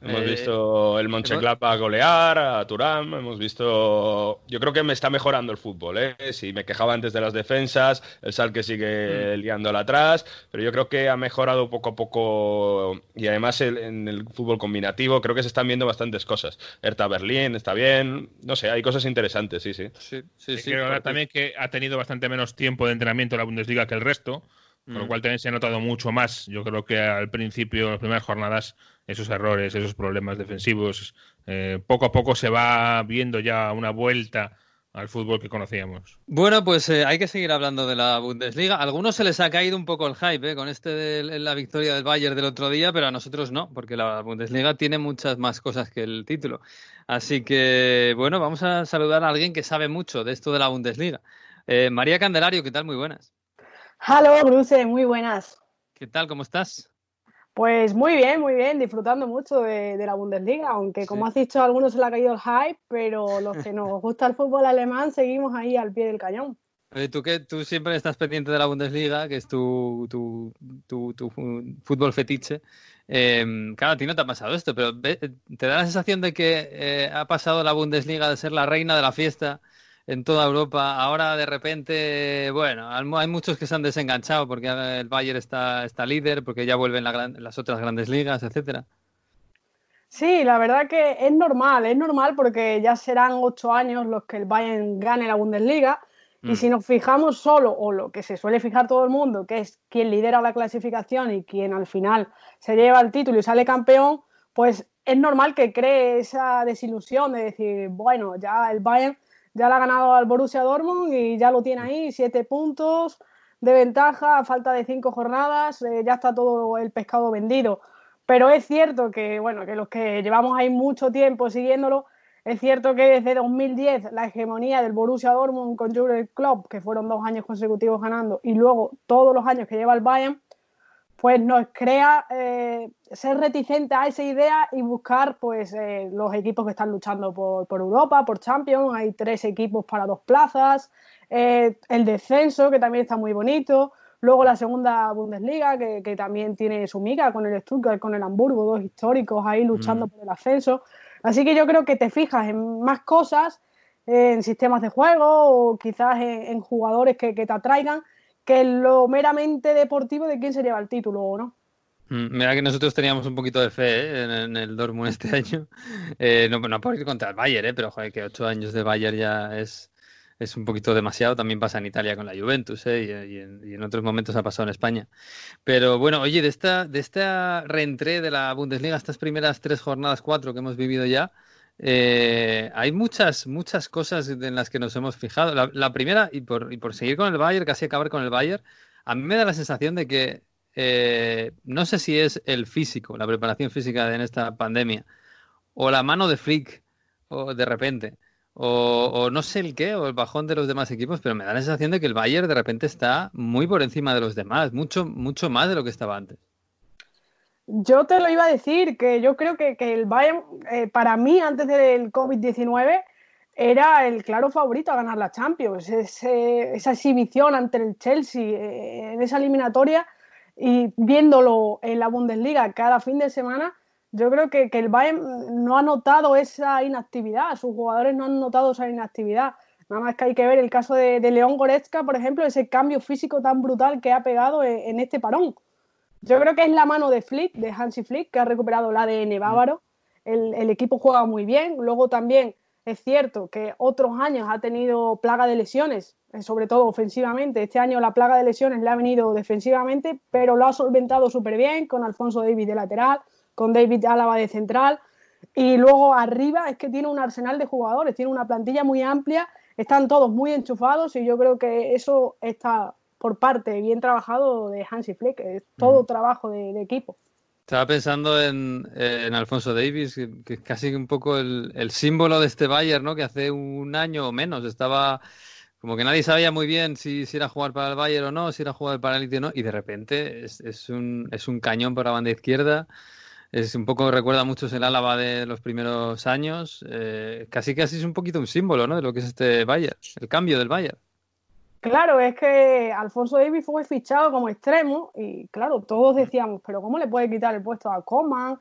Hemos eh, visto el Monchengladbach golear, a Turán, hemos visto... Yo creo que me está mejorando el fútbol, ¿eh? Si me quejaba antes de las defensas, el Sal que sigue mm. liándola atrás, pero yo creo que ha mejorado poco a poco y además en el fútbol combinativo creo que se están viendo bastantes cosas. Hertha Berlín está bien, no sé, hay cosas interesantes, sí, sí. Sí, sí, sí. Creo también que ha tenido bastante menos tiempo de entrenamiento la Bundesliga que el resto. Con lo mm. cual también se ha notado mucho más. Yo creo que al principio, en las primeras jornadas, esos errores, esos problemas defensivos. Eh, poco a poco se va viendo ya una vuelta al fútbol que conocíamos. Bueno, pues eh, hay que seguir hablando de la Bundesliga. A algunos se les ha caído un poco el hype eh, con este de la victoria del Bayern del otro día, pero a nosotros no, porque la Bundesliga tiene muchas más cosas que el título. Así que, bueno, vamos a saludar a alguien que sabe mucho de esto de la Bundesliga. Eh, María Candelario, ¿qué tal? Muy buenas. Halo, Bruce, muy buenas. ¿Qué tal? ¿Cómo estás? Pues muy bien, muy bien, disfrutando mucho de, la Bundesliga, aunque como has dicho, a algunos se le ha caído el hype, pero los que nos gusta el fútbol alemán seguimos ahí al pie del cañón. tú que tú siempre estás pendiente de la Bundesliga, que es tu, tu, tu, fútbol fetiche. Em, claro, a ti no te ha pasado esto, pero ¿te da la sensación de que eh, ha pasado la Bundesliga de ser la reina de la fiesta en toda Europa. Ahora de repente, bueno, hay muchos que se han desenganchado porque el Bayern está, está líder, porque ya vuelven las otras grandes ligas, etcétera. Sí, la verdad que es normal, es normal porque ya serán ocho años los que el Bayern gane la Bundesliga. Y mm. si nos fijamos solo, o lo que se suele fijar todo el mundo, que es quien lidera la clasificación y quien al final se lleva el título y sale campeón, pues es normal que cree esa desilusión de decir, bueno, ya el Bayern ya le ha ganado al Borussia Dortmund y ya lo tiene ahí, siete puntos de ventaja a falta de cinco jornadas, eh, ya está todo el pescado vendido. Pero es cierto que, bueno, que los que llevamos ahí mucho tiempo siguiéndolo, es cierto que desde 2010 la hegemonía del Borussia Dortmund con Jurgen Klopp, que fueron dos años consecutivos ganando, y luego todos los años que lleva el Bayern, pues nos crea eh, ser reticente a esa idea y buscar pues eh, los equipos que están luchando por, Europa, por Champions, hay tres equipos para dos plazas, eh, el descenso que también está muy bonito, luego la segunda Bundesliga que, también tiene su miga con el Stuttgart, con el Hamburgo, dos históricos ahí luchando mm. por el ascenso, así que yo creo que te fijas en más cosas, en sistemas de juego o quizás en, jugadores que te atraigan que lo meramente deportivo de quién se lleva el título o no. Mm, mira que nosotros teníamos un poquito de fe ¿eh? en, el Dortmund este año. Eh, no, no por ir contra el Bayern, ¿eh? pero joder, que ocho años de Bayern ya es, es un poquito demasiado. También pasa en Italia con la Juventus ¿eh? y, en, otros momentos ha pasado en España. Pero bueno, oye, de esta, de esta reentré de la Bundesliga, estas primeras tres jornadas, cuatro que hemos vivido ya, eh, hay muchas, muchas cosas en las que nos hemos fijado. La, primera, y por, y por, seguir con el Bayern, casi acabar con el Bayern, a mí me da la sensación de que eh, no sé si es el físico, la preparación física en esta pandemia, o la mano de Flick, o de repente, o, no sé el qué, o el bajón de los demás equipos, pero me da la sensación de que el Bayern de repente está muy por encima de los demás, mucho, mucho más de lo que estaba antes. Yo te lo iba a decir, que yo creo que, el Bayern, eh, para mí, antes del COVID-19, era el claro favorito a ganar la Champions. esa exhibición ante el Chelsea eh, en esa eliminatoria y viéndolo en la Bundesliga cada fin de semana, yo creo que, el Bayern no ha notado esa inactividad, sus jugadores no han notado esa inactividad. Nada más que hay que ver el caso de, León Goretzka, por ejemplo, ese cambio físico tan brutal que ha pegado en este parón. Yo creo que es la mano de Flick, de Hansi Flick, que ha recuperado el ADN bávaro. El, equipo juega muy bien. Luego también es cierto que otros años ha tenido plaga de lesiones, sobre todo ofensivamente. Este año la plaga de lesiones le ha venido defensivamente, pero lo ha solventado súper bien con Alfonso David de lateral, con David Álava de central. Y luego arriba es que tiene un arsenal de jugadores, tiene una plantilla muy amplia, están todos muy enchufados y yo creo que eso está por parte bien trabajado de Hansi Flick, es todo trabajo de, equipo. Estaba pensando en, Alfonso Davis, que, es casi un poco el, símbolo de este Bayern, ¿no? Que hace un año o menos estaba como que nadie sabía muy bien si, si era jugar para el Bayern o no, si era jugar para el Elite o no, y de repente es, un, es un cañón por la banda izquierda. Es un poco, recuerda mucho el Álava de los primeros años. Eh, casi casi es un poquito un símbolo, ¿no? De lo que es este Bayern, el cambio del Bayern. Claro, es que Alfonso Davis fue fichado como extremo y claro, todos decíamos, pero ¿cómo le puede quitar el puesto a Coman,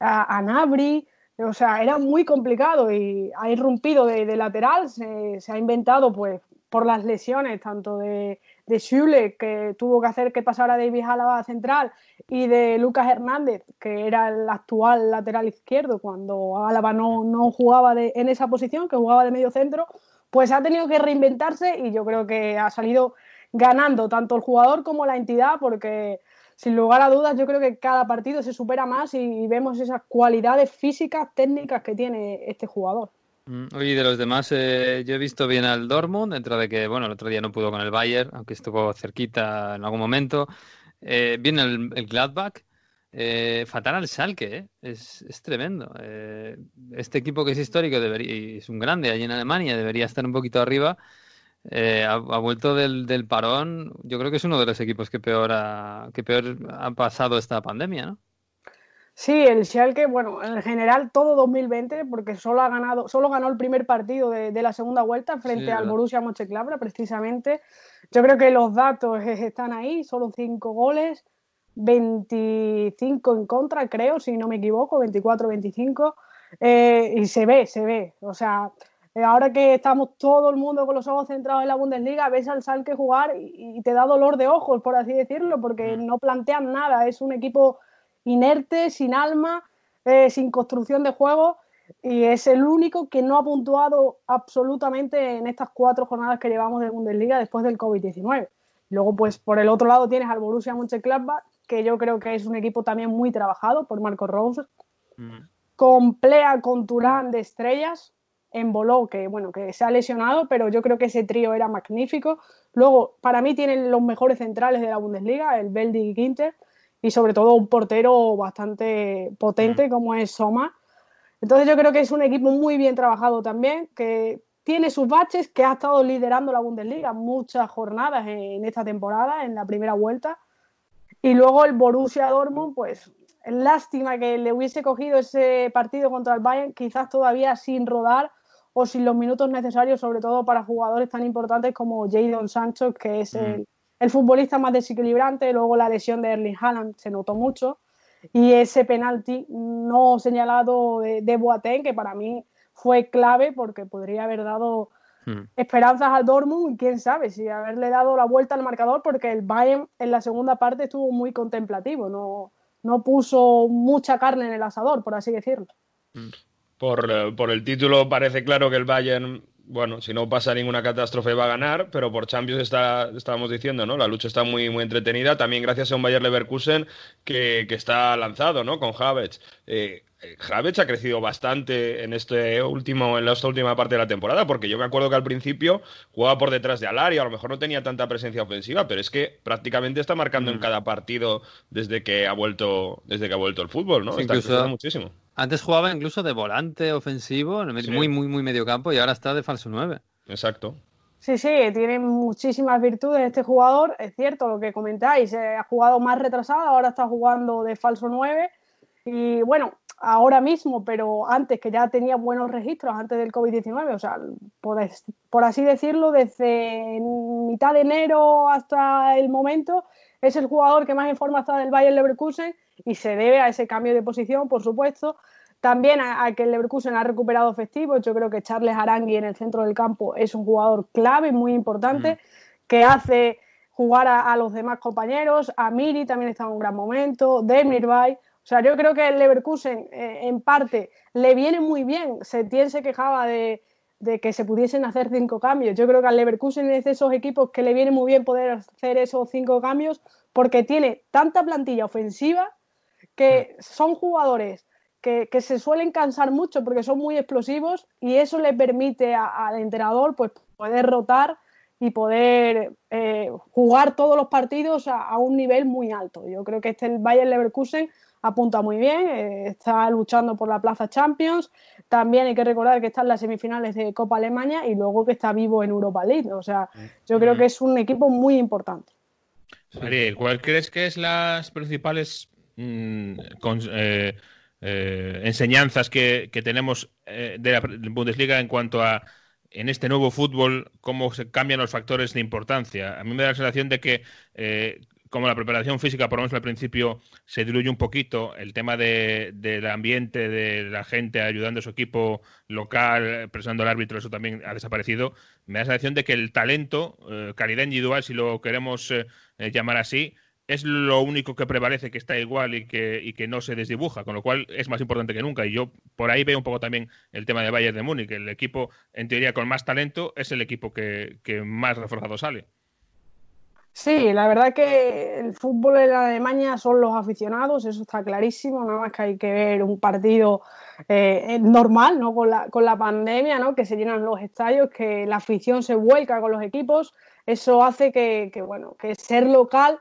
a, Nabri? O sea, era muy complicado y ha irrumpido de, lateral, se, ha inventado pues por las lesiones tanto de, de Schule, que tuvo que hacer que pasara Davis a la central, y de Lucas Hernández, que era el actual lateral izquierdo cuando Álava no, no jugaba en esa posición, que jugaba de medio centro, pues ha tenido que reinventarse y yo creo que ha salido ganando tanto el jugador como la entidad porque sin lugar a dudas, yo creo que cada partido se supera más y, vemos esas cualidades físicas, técnicas que tiene este jugador. Mm, oye, de los demás, eh, yo he visto bien al Dortmund, dentro de que, bueno, el otro día no pudo con el Bayern, aunque estuvo cerquita en algún momento. Eh, bien el, Gladbach. Eh, fatal al Schalke, ¿eh? es, es, tremendo. Eh, este equipo que es histórico debería, y es un grande allí en Alemania, debería estar un poquito arriba. Eh, ha, vuelto del, del, parón. Yo creo que es uno de los equipos que peor ha, que peor ha pasado esta pandemia, ¿no? Sí, el Schalke, bueno, en general todo 2020, porque solo ha ganado, solo ganó el primer partido de, de la segunda vuelta frente al Borussia Mönchengladbach, precisamente. Yo creo que los datos están ahí, solo cinco goles, 25 en contra, creo, si no me equivoco, 24-25, eh, y se ve, se ve, o sea, eh, ahora que estamos todo el mundo con los ojos centrados en la Bundesliga, ves al Salque jugar y, te da dolor de ojos, por así decirlo, porque mm. no plantean nada. Es un equipo inerte, sin alma, eh, sin construcción de juego y es el único que no ha puntuado absolutamente en estas cuatro jornadas que llevamos de Bundesliga después del COVID-19. Luego, pues por el otro lado tienes al Borussia Mönchengladbach, que yo creo que es un equipo también muy trabajado por Marco Rose, mm. con Plea, con Turán de estrellas, en Boló, que bueno, que se ha lesionado, pero yo creo que ese trío era magnífico. Luego, para mí tienen los mejores centrales de la Bundesliga, el Beldi y Ginter, y sobre todo un portero bastante potente mm. como es Soma. Entonces yo creo que es un equipo muy bien trabajado también, que tiene sus baches, que ha estado liderando la Bundesliga muchas jornadas en esta temporada, en la primera vuelta. Y luego el Borussia Dortmund, pues lástima que le hubiese cogido ese partido contra el Bayern, quizás todavía sin rodar, o sin los minutos necesarios, sobre todo para jugadores tan importantes como Jadon Sancho, que es mm. El, futbolista más desequilibrante. Luego la lesión de Erling Haaland se notó mucho. Y ese penalti no señalado de, de Boateng, que para mí fue clave porque podría haber dado mm. esperanzas al Dortmund y quién sabe si haberle dado la vuelta al marcador porque el Bayern en la segunda parte estuvo muy contemplativo, no, no puso mucha carne en el asador, por así decirlo. Mm. Eh, por, el título parece claro que el Bayern bueno, si no pasa ninguna catástrofe va a ganar, pero por Champions está, estábamos diciendo, ¿no? La lucha está muy, muy entretenida, también gracias a un Bayern Leverkusen que, que está lanzado, ¿no? Con Havertz. Eh, Havertz ha crecido bastante en este último, en esta última parte de la temporada, porque yo me acuerdo que al principio jugaba por detrás de Alario, a lo mejor no tenía tanta presencia ofensiva, pero es que prácticamente está marcando en mm. cada partido desde que ha vuelto, desde que ha vuelto el fútbol, ¿no? está creciendo muchísimo. Antes jugaba incluso de volante ofensivo, muy, muy, muy medio campo, y ahora está de falso 9. Exacto. Sí, sí, tiene muchísimas virtudes este jugador. Es cierto lo que comentáis, eh, ha jugado más retrasado, ahora está jugando de falso 9. Y bueno, ahora mismo, pero antes que ya tenía buenos registros, antes del COVID-19, o sea, por, por, así decirlo, desde mitad de enero hasta el momento, es el jugador que más en forma está del Bayern Leverkusen y se debe a ese cambio de posición, por supuesto. También a, que el Leverkusen ha recuperado efectivos. Yo creo que Charles Arangui en el centro del campo es un jugador clave, muy importante, mm. que hace jugar a, los demás compañeros. A Miri también está en un gran momento. Demirbay. O sea, yo creo que el Leverkusen, eh, en parte, le viene muy bien. Setién se quejaba de, de, que se pudiesen hacer cinco cambios. Yo creo que al Leverkusen es de esos equipos que le viene muy bien poder hacer esos cinco cambios porque tiene tanta plantilla ofensiva que mm. son jugadores que, se suelen cansar mucho porque son muy explosivos y eso le permite al entrenador pues, poder rotar y poder eh, jugar todos los partidos a, un nivel muy alto. Yo creo que este el Bayern Leverkusen apunta muy bien, eh, está luchando por la plaza Champions. También hay que recordar que está en las semifinales de Copa Alemania y luego que está vivo en Europa League. O sea, yo creo mm. que es un equipo muy importante. Ariel, ¿cuál crees que es las principales mm, eh, eh, enseñanzas que, tenemos eh, de la Bundesliga en cuanto a en este nuevo fútbol cómo se cambian los factores de importancia? A mí me da la sensación de que como la preparación física, por lo menos al principio, se diluye un poquito, el tema del ambiente, de la gente ayudando a su equipo local, presionando al árbitro, eso también ha desaparecido. Me da la sensación de que el talento, calidad individual, si lo queremos llamar así, es lo único que prevalece, que está igual y que, y que no se desdibuja, con lo cual es más importante que nunca. Y yo por ahí veo un poco también el tema de Bayern de Múnich. El equipo, en teoría, con más talento es el equipo que, que más reforzado sale. Sí, la verdad que el fútbol en Alemania son los aficionados, eso está clarísimo, nada más que hay que ver un partido eh, normal, ¿no? Con la, con la pandemia, ¿no? Que se llenan los estadios, que la afición se vuelca con los equipos, eso hace que, bueno, que ser local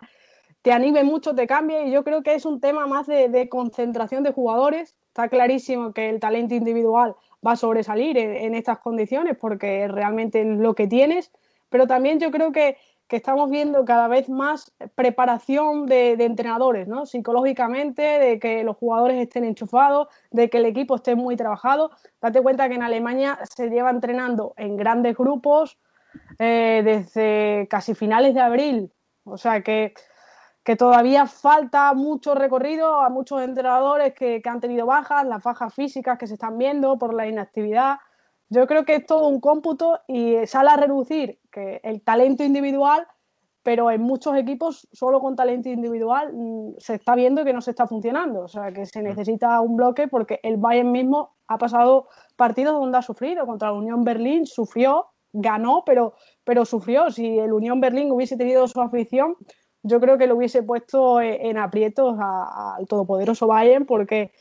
te anime mucho, te cambie, y yo creo que es un tema más de, concentración de jugadores, está clarísimo que el talento individual va a sobresalir en estas condiciones porque realmente es lo que tienes, pero también yo creo que que estamos viendo cada vez más preparación de, entrenadores, ¿no? Psicológicamente, de que los jugadores estén enchufados, de que el equipo esté muy trabajado. Date cuenta que en Alemania se lleva entrenando en grandes grupos eh, desde casi finales de abril. O sea que, que, todavía falta mucho recorrido a muchos entrenadores que, que han tenido bajas, las bajas físicas que se están viendo por la inactividad. Yo creo que es todo un cómputo y sale a reducir que el talento individual, pero en muchos equipos solo con talento individual mm, se está viendo que no se está funcionando. O sea, que se mm. necesita un bloque porque el Bayern mismo ha pasado partidos donde ha sufrido. Contra la Unión Berlín sufrió, ganó, pero, pero sufrió. Si el Unión Berlín hubiese tenido su afición, yo creo que lo hubiese puesto e, en aprietos al todopoderoso Bayern porque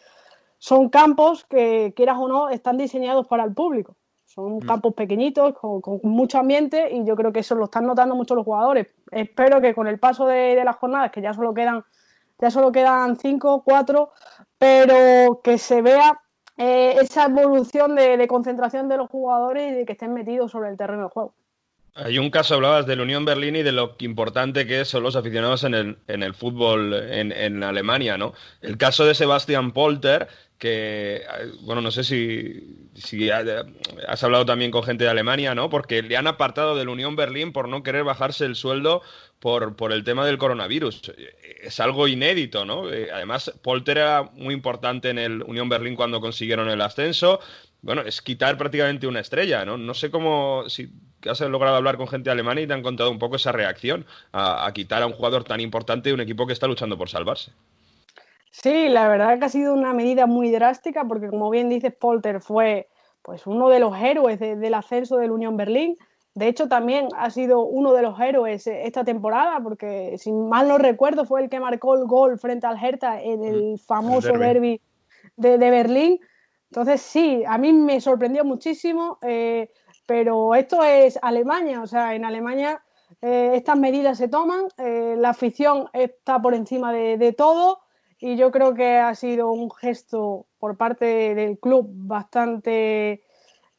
son campos que, quieras o no, están diseñados para el público. Son mm. campos pequeñitos, con, mucho ambiente, y yo creo que eso lo están notando mucho los jugadores. Espero que con el paso de, las jornadas, que ya solo quedan, ya solo quedan cinco, cuatro, pero que se vea eh, esa evolución de, concentración de los jugadores y de que estén metidos sobre el terreno de juego. Hay un caso, hablabas del Unión Berlín y de lo importante que son los aficionados en el, en el fútbol en, en, Alemania, ¿no? El caso de Sebastian Polter, que, bueno, no sé si, si, has hablado también con gente de Alemania, ¿no? Porque le han apartado del Unión Berlín por no querer bajarse el sueldo por, por el tema del coronavirus. Es algo inédito, ¿no? Eh, además, Polter era muy importante en el Unión Berlín cuando consiguieron el ascenso. Bueno, es quitar prácticamente una estrella, ¿no? No sé cómo, si has logrado hablar con gente alemana y te han contado un poco esa reacción a, a quitar a un jugador tan importante de un equipo que está luchando por salvarse. Sí, la verdad que ha sido una medida muy drástica porque, como bien dices, Polter fue pues, uno de los héroes del ascenso del Unión Berlín. De hecho, también ha sido uno de los héroes esta temporada porque, si mal no recuerdo, fue el que marcó el gol frente al Hertha en el mm, famoso derby, de, Berlín. Entonces, sí, a mí me sorprendió muchísimo, eh, pero esto es Alemania, o sea, en Alemania eh, estas medidas se toman, eh, la afición está por encima de todo y yo creo que ha sido un gesto por parte del club bastante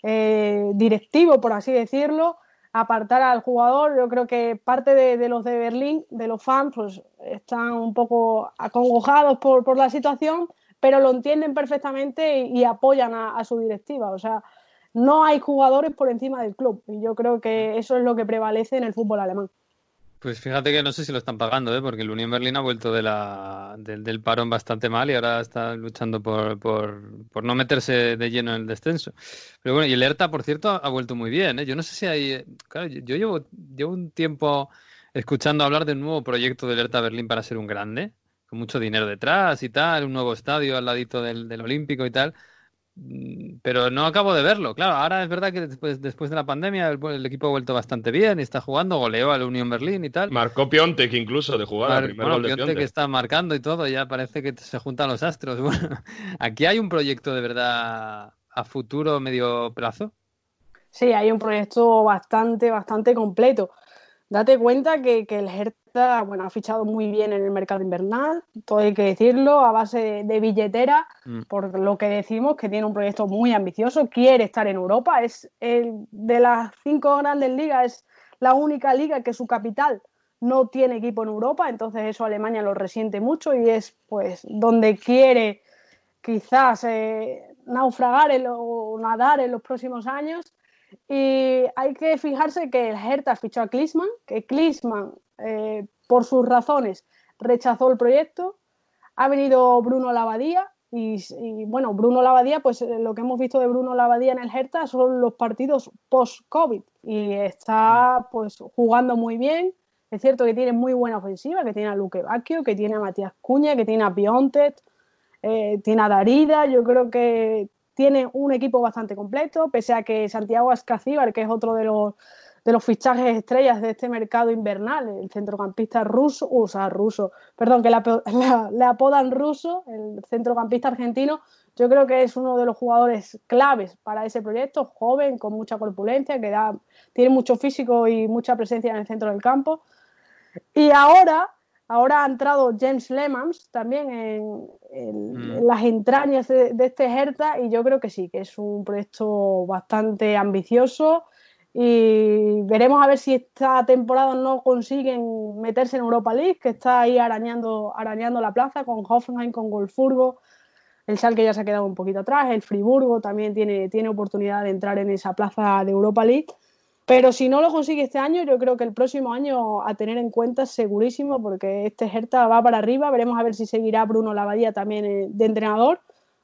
eh, directivo, por así decirlo, apartar al jugador. Yo creo que parte de, los de Berlín, de los fans, pues están un poco acongojados por, la situación, pero lo entienden perfectamente y, apoyan a, a, su directiva. O sea, no hay jugadores por encima del club y yo creo que eso es lo que prevalece en el fútbol alemán. Pues fíjate que no sé si lo están pagando, ¿eh? porque el Unión Berlín ha vuelto de la, del parón bastante mal y ahora está luchando por, por, por, no meterse de lleno en el descenso. Pero bueno, y el ERTA, por cierto, ha vuelto muy bien. ¿eh? Yo no sé si hay. Claro, yo, llevo, llevo un tiempo escuchando hablar de un nuevo proyecto del ERTA Berlín para ser un grande, con mucho dinero detrás y tal, un nuevo estadio al ladito del, del Olímpico y tal. Mm, pero no acabo de verlo. Claro, ahora es verdad que después, después de la pandemia el, equipo ha vuelto bastante bien y está jugando, goleó al Unión Berlín y tal. Marcó Piontek incluso de jugar. bueno, Piontek que está marcando y todo, ya parece que se juntan los astros. Bueno, aquí hay un proyecto de verdad a futuro medio plazo. Sí, hay un proyecto bastante, bastante completo. Date cuenta que, que el bueno, ha fichado muy bien en el mercado invernal, todo hay que decirlo, a base de, billetera, mm. por lo que decimos que tiene un proyecto muy ambicioso, quiere estar en Europa, es el, de las cinco grandes ligas, es la única liga que su capital no tiene equipo en Europa, entonces eso Alemania lo resiente mucho y es pues donde quiere quizás eh, naufragar o nadar en los próximos años. Y hay que fijarse que el Hertha fichó a Klinsmann, que Klinsmann eh, por sus razones, rechazó el proyecto. Ha venido Bruno Lavadía y, bueno, Bruno Lavadía, pues eh, lo que hemos visto de Bruno Lavadía en el Hertha son los partidos post-COVID y está pues jugando muy bien. Es cierto que tiene muy buena ofensiva, que tiene a Luque Bacchio, que tiene a Matías Cuña, que tiene a Piontet, eh, tiene a Darida. Yo creo que tiene un equipo bastante completo, pese a que Santiago Ascacíbar, que es otro de los de los fichajes estrellas de este mercado invernal, el centrocampista ruso, o sea, ruso, perdón, que le apodan ruso, el centrocampista argentino, yo creo que es uno de los jugadores claves para ese proyecto, joven, con mucha corpulencia, que da, tiene mucho físico y mucha presencia en el centro del campo. Y ahora, ahora ha entrado James Lemans también en, mm. las entrañas de, de, este Hertha y yo creo que sí, que es un proyecto bastante ambicioso y veremos a ver si esta temporada no consiguen meterse en Europa League, que está ahí arañando, arañando la plaza con Hoffenheim, con Golfurgo. El Schalke ya se ha quedado un poquito atrás, el Friburgo también tiene, tiene oportunidad de entrar en esa plaza de Europa League. Pero si no lo consigue este año, yo creo que el próximo año a tener en cuenta segurísimo, porque este Hertha va para arriba. Veremos a ver si seguirá Bruno Lavadía también eh, de entrenador.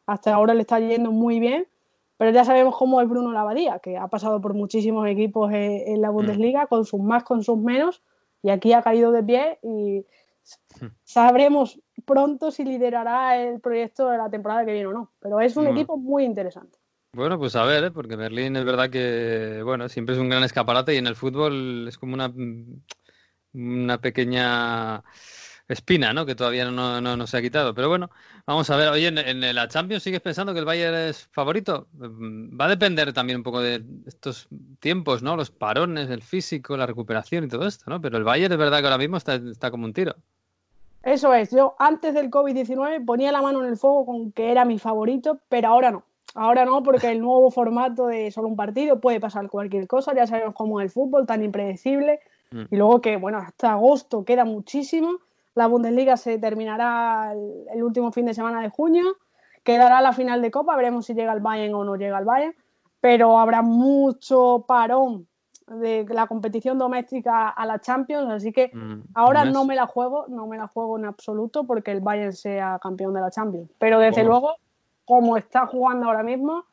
Hasta ahora le está yendo muy bien. Pero ya sabemos cómo es Bruno Lavadía, que ha pasado por muchísimos equipos en, la mm. Bundesliga, con sus más, con sus menos, y aquí ha caído de pie y mm. sabremos pronto si liderará el proyecto de la temporada que viene o no. Pero es un equipo muy interesante. Bueno, pues a ver, ¿eh? porque Berlín es verdad que, bueno, siempre es un gran escaparate y en el fútbol es como una, una pequeña espina, ¿no? Que todavía no, no, se ha quitado. Pero bueno, vamos a ver. Oye, en, la Champions sigues pensando que el Bayern es favorito. Va a depender también un poco de estos tiempos, ¿no? Los parones, el físico, la recuperación y todo esto, ¿no? Pero el Bayern es verdad que ahora mismo está, está como un tiro. Eso es. Yo antes del COVID-19 ponía la mano en el fuego con que era mi favorito, pero ahora no. Ahora no, porque el nuevo formato de solo un partido puede pasar cualquier cosa. Ya sabemos cómo es el fútbol, tan impredecible. Mm. Y luego que, bueno, hasta agosto queda muchísimo. La Bundesliga se terminará el, último fin de semana de junio. Quedará la final de Copa, veremos si llega el Bayern o no llega el Bayern. Pero habrá mucho parón de la competición doméstica a la Champions, así que mm, ahora no me la juego, no me la juego en absoluto porque el Bayern sea campeón de la Champions. Pero desde luego, como está jugando ahora mismo,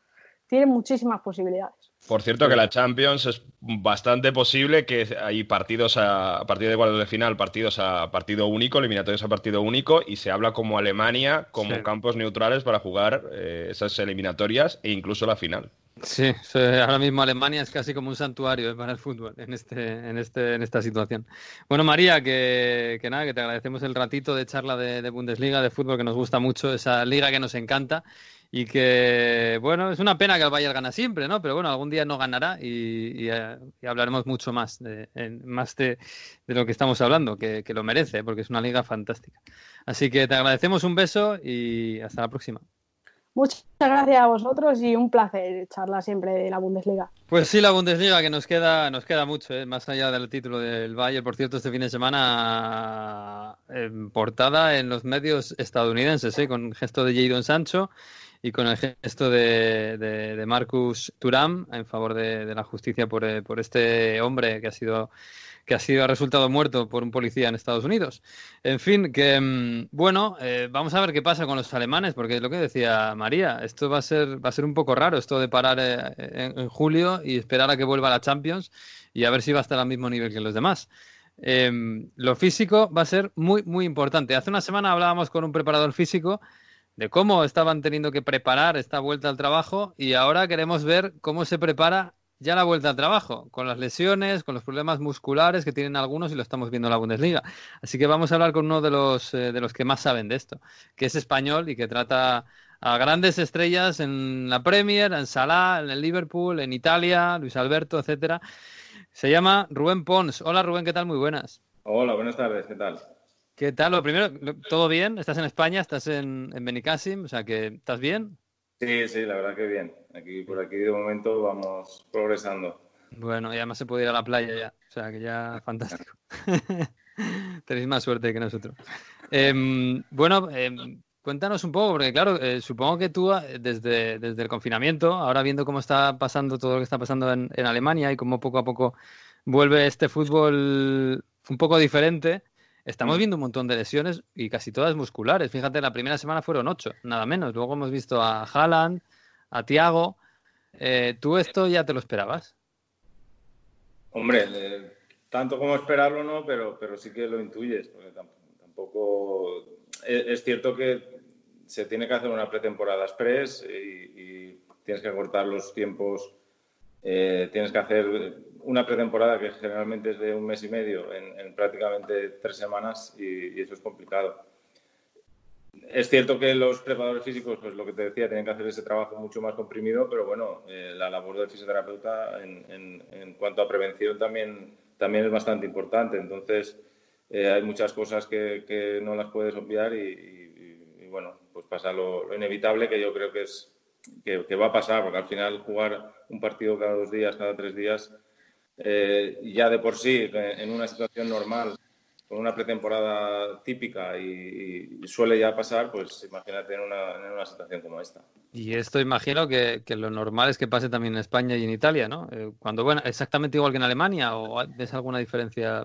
tiene muchísimas posibilidades. Por cierto, que la Champions es bastante posible que hay partidos a, partir de cuartos de final, partidos a partido único, eliminatorios a partido único, y se habla como Alemania, como campos neutrales para jugar eh, esas eliminatorias e incluso la final. Sí, ahora mismo Alemania es casi como un santuario eh, para el fútbol en este, en este, en esta situación. Bueno, María, que, nada, que te agradecemos el ratito de charla de, de Bundesliga, de fútbol que nos gusta mucho, esa liga que nos encanta y que, bueno, es una pena que el Bayern gana siempre, ¿no? Pero bueno, algún día no ganará y, eh, hablaremos mucho más, de, más de, lo que estamos hablando, que, lo merece, porque es una liga fantástica. Así que te agradecemos un beso y hasta la próxima. Muchas gracias a vosotros y un placer charlar siempre de la Bundesliga. Pues sí, la Bundesliga, que nos queda, nos queda mucho, ¿eh? más allá del título del Bayern. Por cierto, este fin de semana en portada en los medios estadounidenses, ¿eh? con gesto de Jadon Sancho y con el gesto de, de, Marcus Turam en favor de, la justicia por, eh, por, este hombre que ha sido que ha sido resultado muerto por un policía en Estados Unidos. En fin, que mm, bueno, eh, vamos a ver qué pasa con los alemanes, porque es lo que decía María, esto va a ser va a ser un poco raro esto de parar eh, en, julio y esperar a que vuelva la Champions y a ver si va a estar al mismo nivel que los demás. Em, lo físico va a ser muy muy importante. Hace una semana hablábamos con un preparador físico de cómo estaban teniendo que preparar esta vuelta al trabajo y ahora queremos ver cómo se prepara ya la vuelta al trabajo, con las lesiones, con los problemas musculares que tienen algunos y lo estamos viendo en la Bundesliga. Así que vamos a hablar con uno de los, eh, de los que más saben de esto, que es español y que trata a grandes estrellas en la Premier, en Salah, en el Liverpool, en Italia, Luis Alberto, etcétera. Se llama Rubén Pons. Hola Rubén, ¿qué tal? Muy buenas. Hola, buenas tardes, ¿qué tal? ¿Qué tal? Lo primero, ¿todo bien? ¿Estás en España? ¿Estás en, en Benicassim? O sea, que ¿estás bien? Sí, sí, la verdad que bien. Aquí, por aquí de momento vamos progresando. Bueno, y además se puede ir a la playa ya. O sea, que ya fantástico. Tenéis más suerte que nosotros. Em, bueno, em, cuéntanos un poco, porque claro, eh, supongo que tú eh, desde, desde el confinamiento, ahora viendo cómo está pasando todo lo que está pasando en, en Alemania y cómo poco a poco vuelve este fútbol un poco diferente, Estamos mm. viendo un montón de lesiones y casi todas musculares. Fíjate, la primera semana fueron ocho, nada menos. Luego hemos visto a Haaland, a Tiago. Eh, ¿Tú esto ya te lo esperabas? Hombre, tanto como esperarlo no, pero, pero sí que lo intuyes, tampoco... Es, cierto que se tiene que hacer una pretemporada express y, tienes que cortar los tiempos eh, tienes que hacer una pretemporada que generalmente es de un mes y medio en, prácticamente tres semanas y, eso es complicado. Es cierto que los preparadores físicos, pues lo que te decía, tienen que hacer ese trabajo mucho más comprimido, pero bueno, eh, la labor del fisioterapeuta en, cuanto a prevención también, también es bastante importante. Entonces, eh, hay muchas cosas que, no las puedes obviar y, bueno, pues pasa lo, inevitable que yo creo que es que, va a pasar, porque al final jugar un partido cada dos días, cada tres días, eh, ya de por sí, en una situación normal, con una pretemporada típica y, suele ya pasar, pues imagínate en una, situación como esta. Y esto imagino que, lo normal es que pase también en España y en Italia, ¿no? Eh, cuando, bueno, exactamente igual que en Alemania, ¿o ves alguna diferencia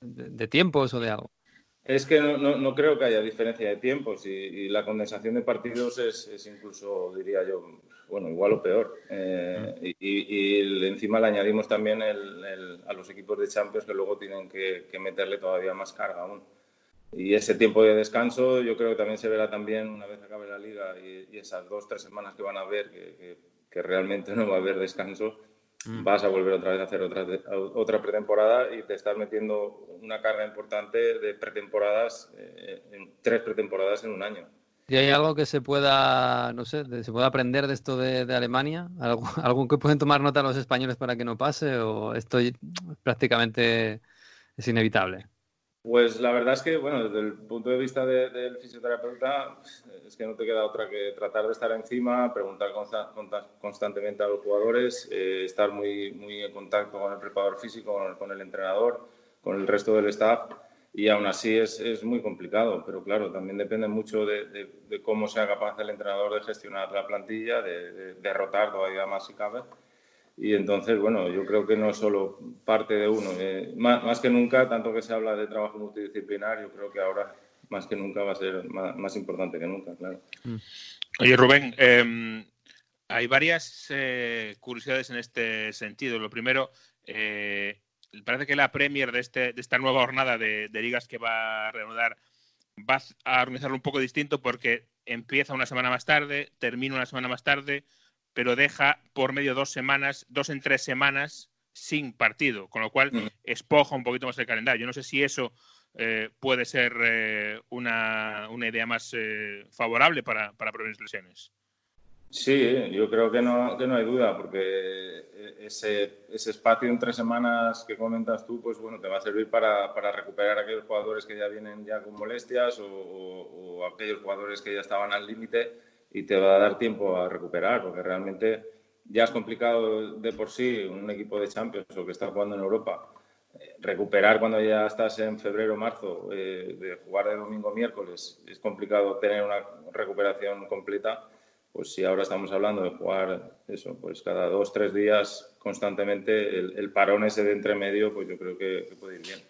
de tiempos o de algo? Es que no, no, creo que haya diferencia de tiempos y, la condensación de partidos es, incluso, diría yo, bueno, igual o peor. Eh, y, encima le añadimos también el, a los equipos de Champions que luego tienen que, meterle todavía más carga aún. Y ese tiempo de descanso yo creo que también se verá también una vez acabe la liga y, esas dos, tres semanas que van a haber que, que realmente no va a haber descanso Mm. vas a volver otra vez a hacer otra, otra pretemporada y te estás metiendo una carga importante de pretemporadas, eh, en tres pretemporadas en un año. ¿Y hay algo que se pueda, no sé, se pueda aprender de esto de, Alemania? ¿Algo, ¿Algún que pueden tomar nota los españoles para que no pase? ¿O esto prácticamente es inevitable? Pues la verdad es que, bueno, desde el punto de vista del fisioterapeuta, es que no te queda otra que tratar de estar encima, preguntar constantemente a los jugadores, eh, estar muy, muy en contacto con el preparador físico, con el, entrenador, con el resto del staff, y aún así es, es muy complicado, pero claro, también depende mucho de, cómo sea capaz el entrenador de gestionar la plantilla, de, derrotar todavía más si cabe y entonces, bueno, yo creo que no es solo parte de uno. Eh, más, que nunca, tanto que se habla de trabajo multidisciplinar, yo creo que ahora más que nunca va a ser más, importante que nunca, claro. Mm. Oye, Rubén, em, hay varias eh, curiosidades en este sentido. Lo primero, eh, parece que la Premier de, este, de esta nueva jornada de, de ligas que va a reanudar va a organizarlo un poco distinto porque empieza una semana más tarde, termina una semana más tarde pero deja por medio dos semanas, dos en tres semanas sin partido, con lo cual mm. espoja un poquito más el calendario. Yo no sé si eso eh, puede ser eh, una, idea más eh, favorable para, para prevenir lesiones. Sí, yo creo que no, que no hay duda, porque ese, ese espacio en tres semanas que comentas tú, pues bueno, te va a servir para, para recuperar a aquellos jugadores que ya vienen ya con molestias o, o aquellos jugadores que ya estaban al límite y te va a dar tiempo a recuperar, porque realmente ya es complicado de por sí un equipo de Champions o que está jugando en Europa. Eh, recuperar cuando ya estás en febrero o marzo, eh, de jugar de domingo a miércoles, es complicado tener una recuperación completa. Pues si ahora estamos hablando de jugar eso, pues cada dos, tres días constantemente, el, parón ese de entre medio, pues yo creo que, puede ir bien.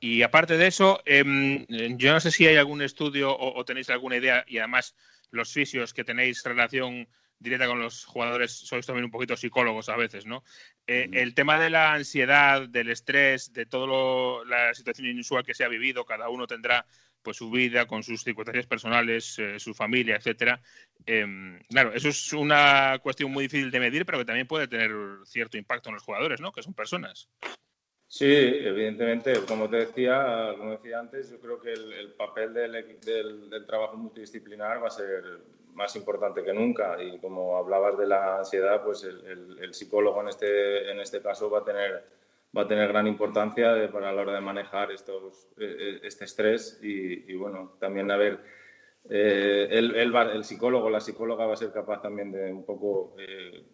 Y aparte de eso, em, yo no sé si hay algún estudio o, o, tenéis alguna idea, y además los fisios que tenéis relación directa con los jugadores sois también un poquito psicólogos a veces, ¿no? Eh, el tema de la ansiedad, del estrés, de toda la situación inusual que se ha vivido, cada uno tendrá pues su vida con sus circunstancias personales, eh, su familia, etcétera. Em, claro, eso es una cuestión muy difícil de medir, pero que también puede tener cierto impacto en los jugadores, ¿no? Que son personas. Sí, evidentemente, como te decía, como decía antes, yo creo que el, papel del, del, trabajo multidisciplinar va a ser más importante que nunca y como hablabas de la ansiedad, pues el, psicólogo en este, en este caso va a tener, va a tener gran importancia para la hora de manejar estos, e, e, este estrés y, bueno, también a ver, eh, el, el, psicólogo, la psicóloga va a ser capaz también de un poco... Eh,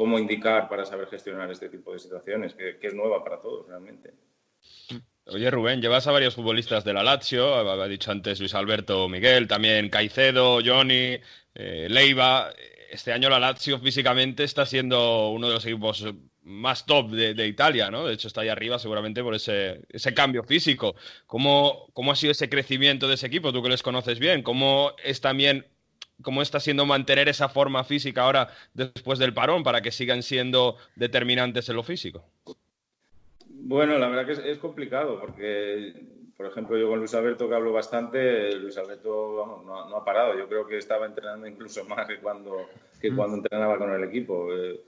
cómo indicar para saber gestionar este tipo de situaciones, que, es nueva para todos realmente. Oye, Rubén, llevas a varios futbolistas de la Lazio, ha dicho antes Luis Alberto Miguel, también Caicedo, Johnny, eh, Leiva. Este año la Lazio físicamente está siendo uno de los equipos más top de, Italia, ¿no? De hecho, está ahí arriba seguramente por ese, ese cambio físico. ¿Cómo, ¿Cómo ha sido ese crecimiento de ese equipo? Tú que les conoces bien. ¿Cómo es también cómo está siendo mantener esa forma física ahora después del parón para que sigan siendo determinantes en lo físico? Bueno, la verdad que es, complicado porque, por ejemplo, yo con Luis Alberto que hablo bastante, Luis Alberto no, ha parado. Yo creo que estaba entrenando incluso más que cuando, que mm. cuando entrenaba con el equipo. Eh,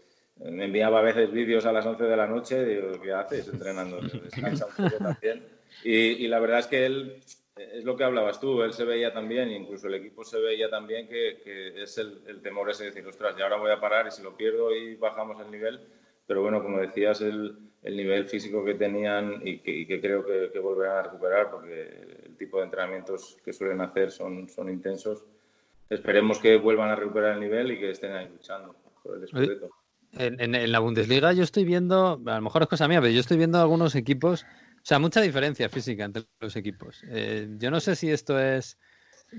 me enviaba a veces vídeos a las 11 de la noche, digo, ¿qué haces entrenando? Descansa un poco también. Y, la verdad es que él, es lo que hablabas tú, él se veía también, incluso el equipo se veía también que, es el, temor ese de decir, ostras, y ahora voy a parar y si lo pierdo y bajamos el nivel. Pero bueno, como decías, el, nivel físico que tenían y que, creo que, volverán a recuperar porque el tipo de entrenamientos que suelen hacer son, son intensos. Esperemos que vuelvan a recuperar el nivel y que estén ahí luchando por el escudeto. En, la Bundesliga yo estoy viendo, a lo mejor es cosa mía, pero yo estoy viendo algunos equipos, o sea, mucha diferencia física entre los equipos. Eh, yo no sé si esto es,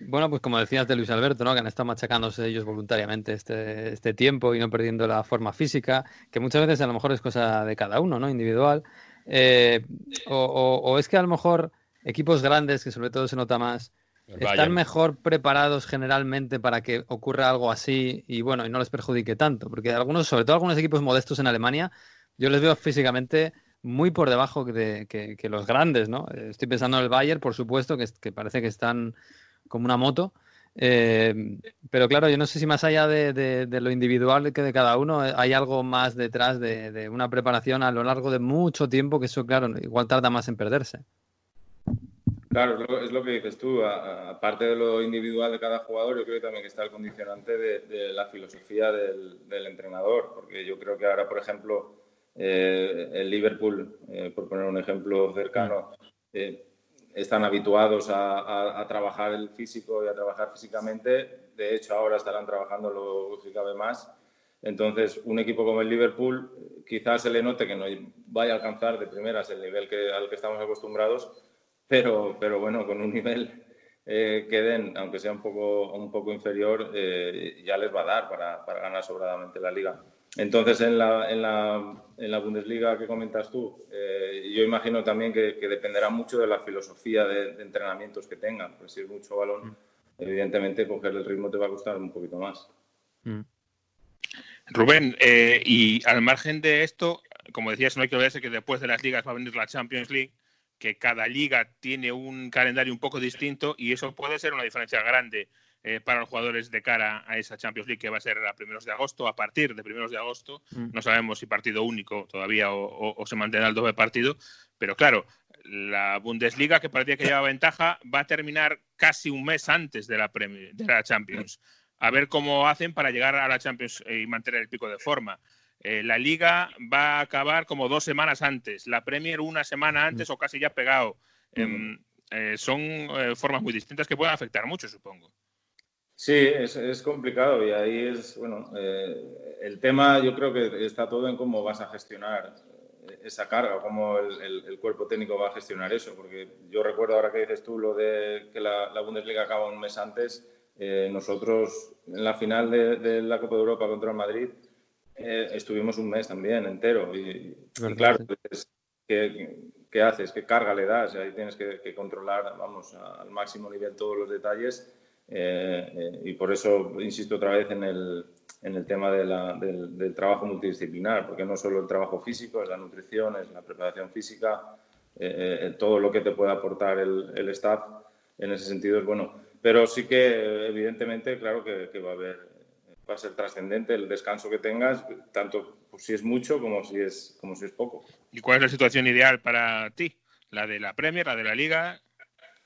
bueno, pues como decías de Luis Alberto, ¿no? que han estado machacándose ellos voluntariamente este, este tiempo y no perdiendo la forma física, que muchas veces a lo mejor es cosa de cada uno, ¿no? Individual. Eh, o es que a lo mejor equipos grandes, que sobre todo se nota más, están mejor preparados generalmente para que ocurra algo así y bueno, y no les perjudique tanto, porque algunos, sobre todo algunos equipos modestos en Alemania, yo les veo físicamente muy por debajo de, que, los grandes, ¿no? Estoy pensando en el Bayern, por supuesto, que, parece que están como una moto. Eh, pero claro, yo no sé si más allá de, lo individual que de cada uno, eh, hay algo más detrás de, una preparación a lo largo de mucho tiempo que eso, claro, igual tarda más en perderse. Claro, es lo, que dices tú. Aparte de lo individual de cada jugador, yo creo que también está el condicionante de, la filosofía del, entrenador. Porque yo creo que ahora, por ejemplo, eh, el Liverpool, eh, por poner un ejemplo cercano, eh, están habituados a, trabajar el físico y a trabajar físicamente. De hecho, ahora estarán trabajando lo que cabe más. Entonces, un equipo como el Liverpool quizás se le note que no vaya a alcanzar de primeras el nivel que, al que estamos acostumbrados, pero, pero bueno, con un nivel eh, que den, aunque sea un poco, un poco inferior, eh, ya les va a dar para, para, ganar sobradamente la liga. Entonces, en la, en la, en la Bundesliga que comentas tú, eh, yo imagino también que, que, dependerá mucho de la filosofía de, entrenamientos que tengan. Pues si es mucho balón, mm. evidentemente coger el ritmo te va a costar un poquito más. Mm. Rubén, y al margen de esto, como decías, no hay que olvidarse que después de las ligas va a venir la Champions League que cada liga tiene un calendario un poco distinto y eso puede ser una diferencia grande eh, para los jugadores de cara a esa Champions League que va a ser a primeros de agosto, a partir de primeros de agosto. Mm. No sabemos si partido único todavía o, se mantendrá el doble partido, pero claro, la Bundesliga, que parecía que lleva ventaja, va a terminar casi un mes antes de la, de la Champions. A ver cómo hacen para llegar a la Champions y mantener el pico de forma. Eh, la liga va a acabar como dos semanas antes, la Premier una semana antes o casi ya pegado. Em, eh, son eh, formas muy distintas que pueden afectar mucho, supongo. Sí, es, complicado y ahí es, bueno, el tema yo creo que está todo en cómo vas a gestionar esa carga, cómo el, cuerpo técnico va a gestionar eso, porque yo recuerdo ahora que dices tú lo de que la, Bundesliga acaba un mes antes, nosotros en la final de, de la Copa de Europa contra el Madrid, eh, estuvimos un mes también entero. Y, claro, pues, ¿qué, haces? ¿Qué carga le das? Ahí tienes que, controlar, vamos, al máximo nivel todos los detalles. Eh, eh, y por eso insisto otra vez en el, en el tema del, trabajo multidisciplinar, porque no solo el trabajo físico, es la nutrición, es la preparación física, todo lo que te puede aportar el, staff en ese sentido es bueno. Pero sí que, evidentemente, claro que va a haber va a ser trascendente el descanso que tengas, tanto si es mucho como si es, como si es poco. ¿Y cuál es la situación ideal para ti? ¿La de la Premier, la de la Liga?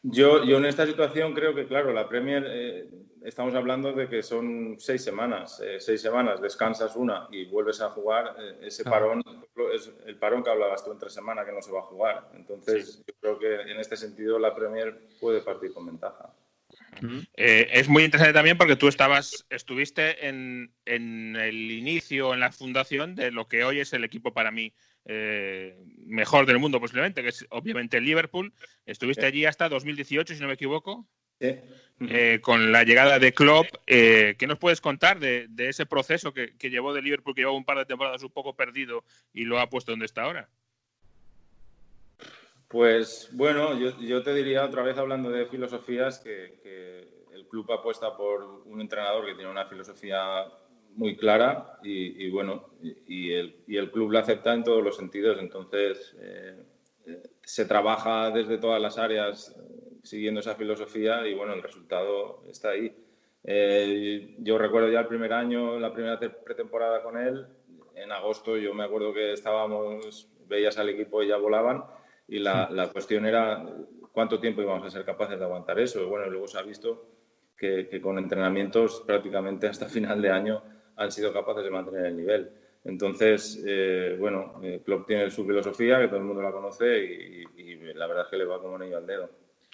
Yo, yo en esta situación creo que, claro, la Premier, eh, estamos hablando de que son seis semanas. Eh, seis semanas, descansas una y vuelves a jugar. Eh, ese parón es el parón que hablabas tú entre semana que no se va a jugar. Entonces, yo creo que en este sentido la Premier puede partir con ventaja. Eh, es muy interesante también porque tú estabas, estuviste en, el inicio, en la fundación de lo que hoy es el equipo para mí eh, mejor del mundo posiblemente, que es obviamente el Liverpool. Estuviste allí hasta 2018, si no me equivoco. Eh, con la llegada de Klopp, ¿qué nos puedes contar de, ese proceso que, que, llevó de Liverpool, que llevó un par de temporadas un poco perdido y lo ha puesto donde está ahora? Pues bueno, yo, te diría otra vez hablando de filosofías que, el club apuesta por un entrenador que tiene una filosofía muy clara y, bueno, y, el, club la acepta en todos los sentidos. Entonces, eh, se trabaja desde todas las áreas eh, siguiendo esa filosofía y bueno, el resultado está ahí. Eh, yo recuerdo ya el primer año, la primera pretemporada con él, en agosto yo me acuerdo que estábamos, veías al equipo y ya volaban y la, la cuestión era cuánto tiempo íbamos a ser capaces de aguantar eso. Bueno, luego se ha visto que, que, con entrenamientos prácticamente hasta final de año han sido capaces de mantener el nivel. Entonces, eh, bueno, eh, Klopp tiene su filosofía, que todo el mundo la conoce y, y, la verdad es que le va como un anillo al dedo.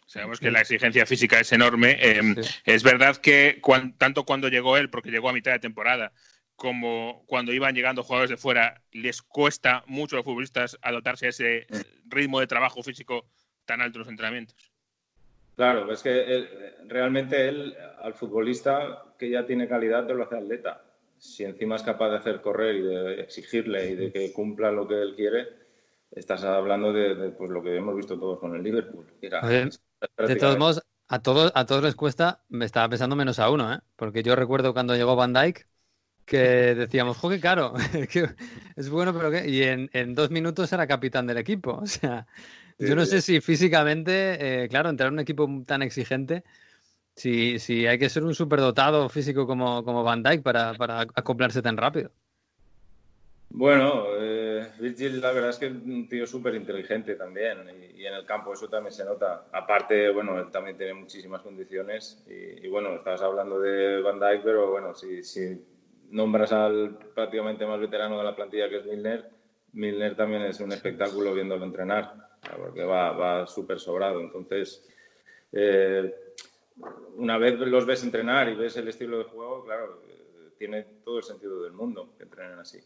Sabemos que la exigencia física es enorme. Eh, sí. Es verdad que cuan, tanto cuando llegó él, porque llegó a mitad de temporada, como cuando iban llegando jugadores de fuera, les cuesta mucho a los futbolistas adaptarse a ese ritmo de trabajo físico tan alto en los entrenamientos. Claro, es que él, realmente él, al futbolista que ya tiene calidad, te lo hace atleta. Si encima es capaz de hacer correr y de exigirle y de que cumpla lo que él quiere, estás hablando de, de pues, lo que hemos visto todos con el Liverpool. Era, Oye, de todos modos, a todos, a todos les cuesta, me estaba pensando menos a uno, ¿eh? porque yo recuerdo cuando llegó Van Dyke que decíamos, jo, qué caro, es bueno, pero qué, y en, en, dos minutos era capitán del equipo. O sea, sí, yo no sé si físicamente, eh, claro, entrar en un equipo tan exigente, si, si hay que ser un superdotado físico como, como Van Dyke para, para acoplarse tan rápido. Bueno, eh, Virgil la verdad es que es un tío súper inteligente también y, y, en el campo eso también se nota. Aparte, bueno, él también tiene muchísimas condiciones y, y bueno, estabas hablando de Van Dyke, pero bueno, si, si nombras al prácticamente más veterano de la plantilla que es Milner, Milner también es un espectáculo viéndolo entrenar, porque va, va súper sobrado. Entonces, eh, una vez los ves entrenar y ves el estilo de juego, claro, tiene todo el sentido del mundo que entrenen así.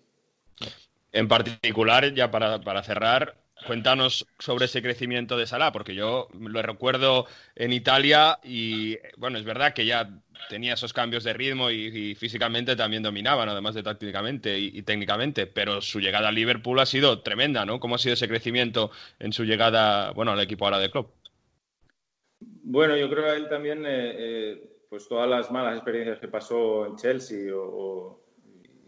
En particular, ya para, para cerrar, cuéntanos sobre ese crecimiento de Salah, porque yo lo recuerdo en Italia y, bueno, es verdad que ya tenía esos cambios de ritmo y, físicamente también dominaban, además de tácticamente y, técnicamente, pero su llegada a Liverpool ha sido tremenda, ¿no? ¿Cómo ha sido ese crecimiento en su llegada, bueno, al equipo ahora de club? Bueno, yo creo que él también, eh, eh, pues todas las malas experiencias que pasó en Chelsea o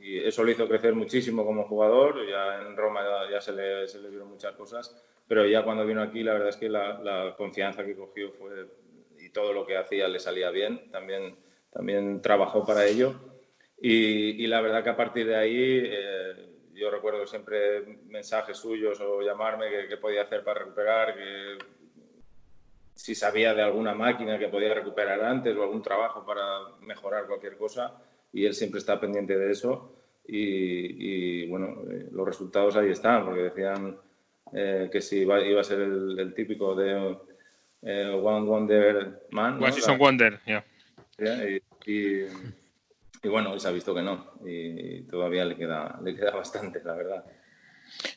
y eso lo hizo crecer muchísimo como jugador. Ya en Roma ya, ya se, le, se, le, vieron muchas cosas, pero ya cuando vino aquí, la verdad es que la, la, confianza que cogió fue y todo lo que hacía le salía bien. También, también trabajó para ello. Y, y la verdad que a partir de ahí, eh, yo recuerdo siempre mensajes suyos o llamarme que, que podía hacer para recuperar, que si sabía de alguna máquina que podía recuperar antes o algún trabajo para mejorar cualquier cosa y él siempre está pendiente de eso. Y, y bueno, eh, los resultados ahí están, porque decían eh, que si iba, iba, a ser el, el típico de eh, One Wonder Man. One Season Wonder, yeah. yeah y, y, y, bueno, se ha visto que no, y todavía le queda, le queda bastante, la verdad.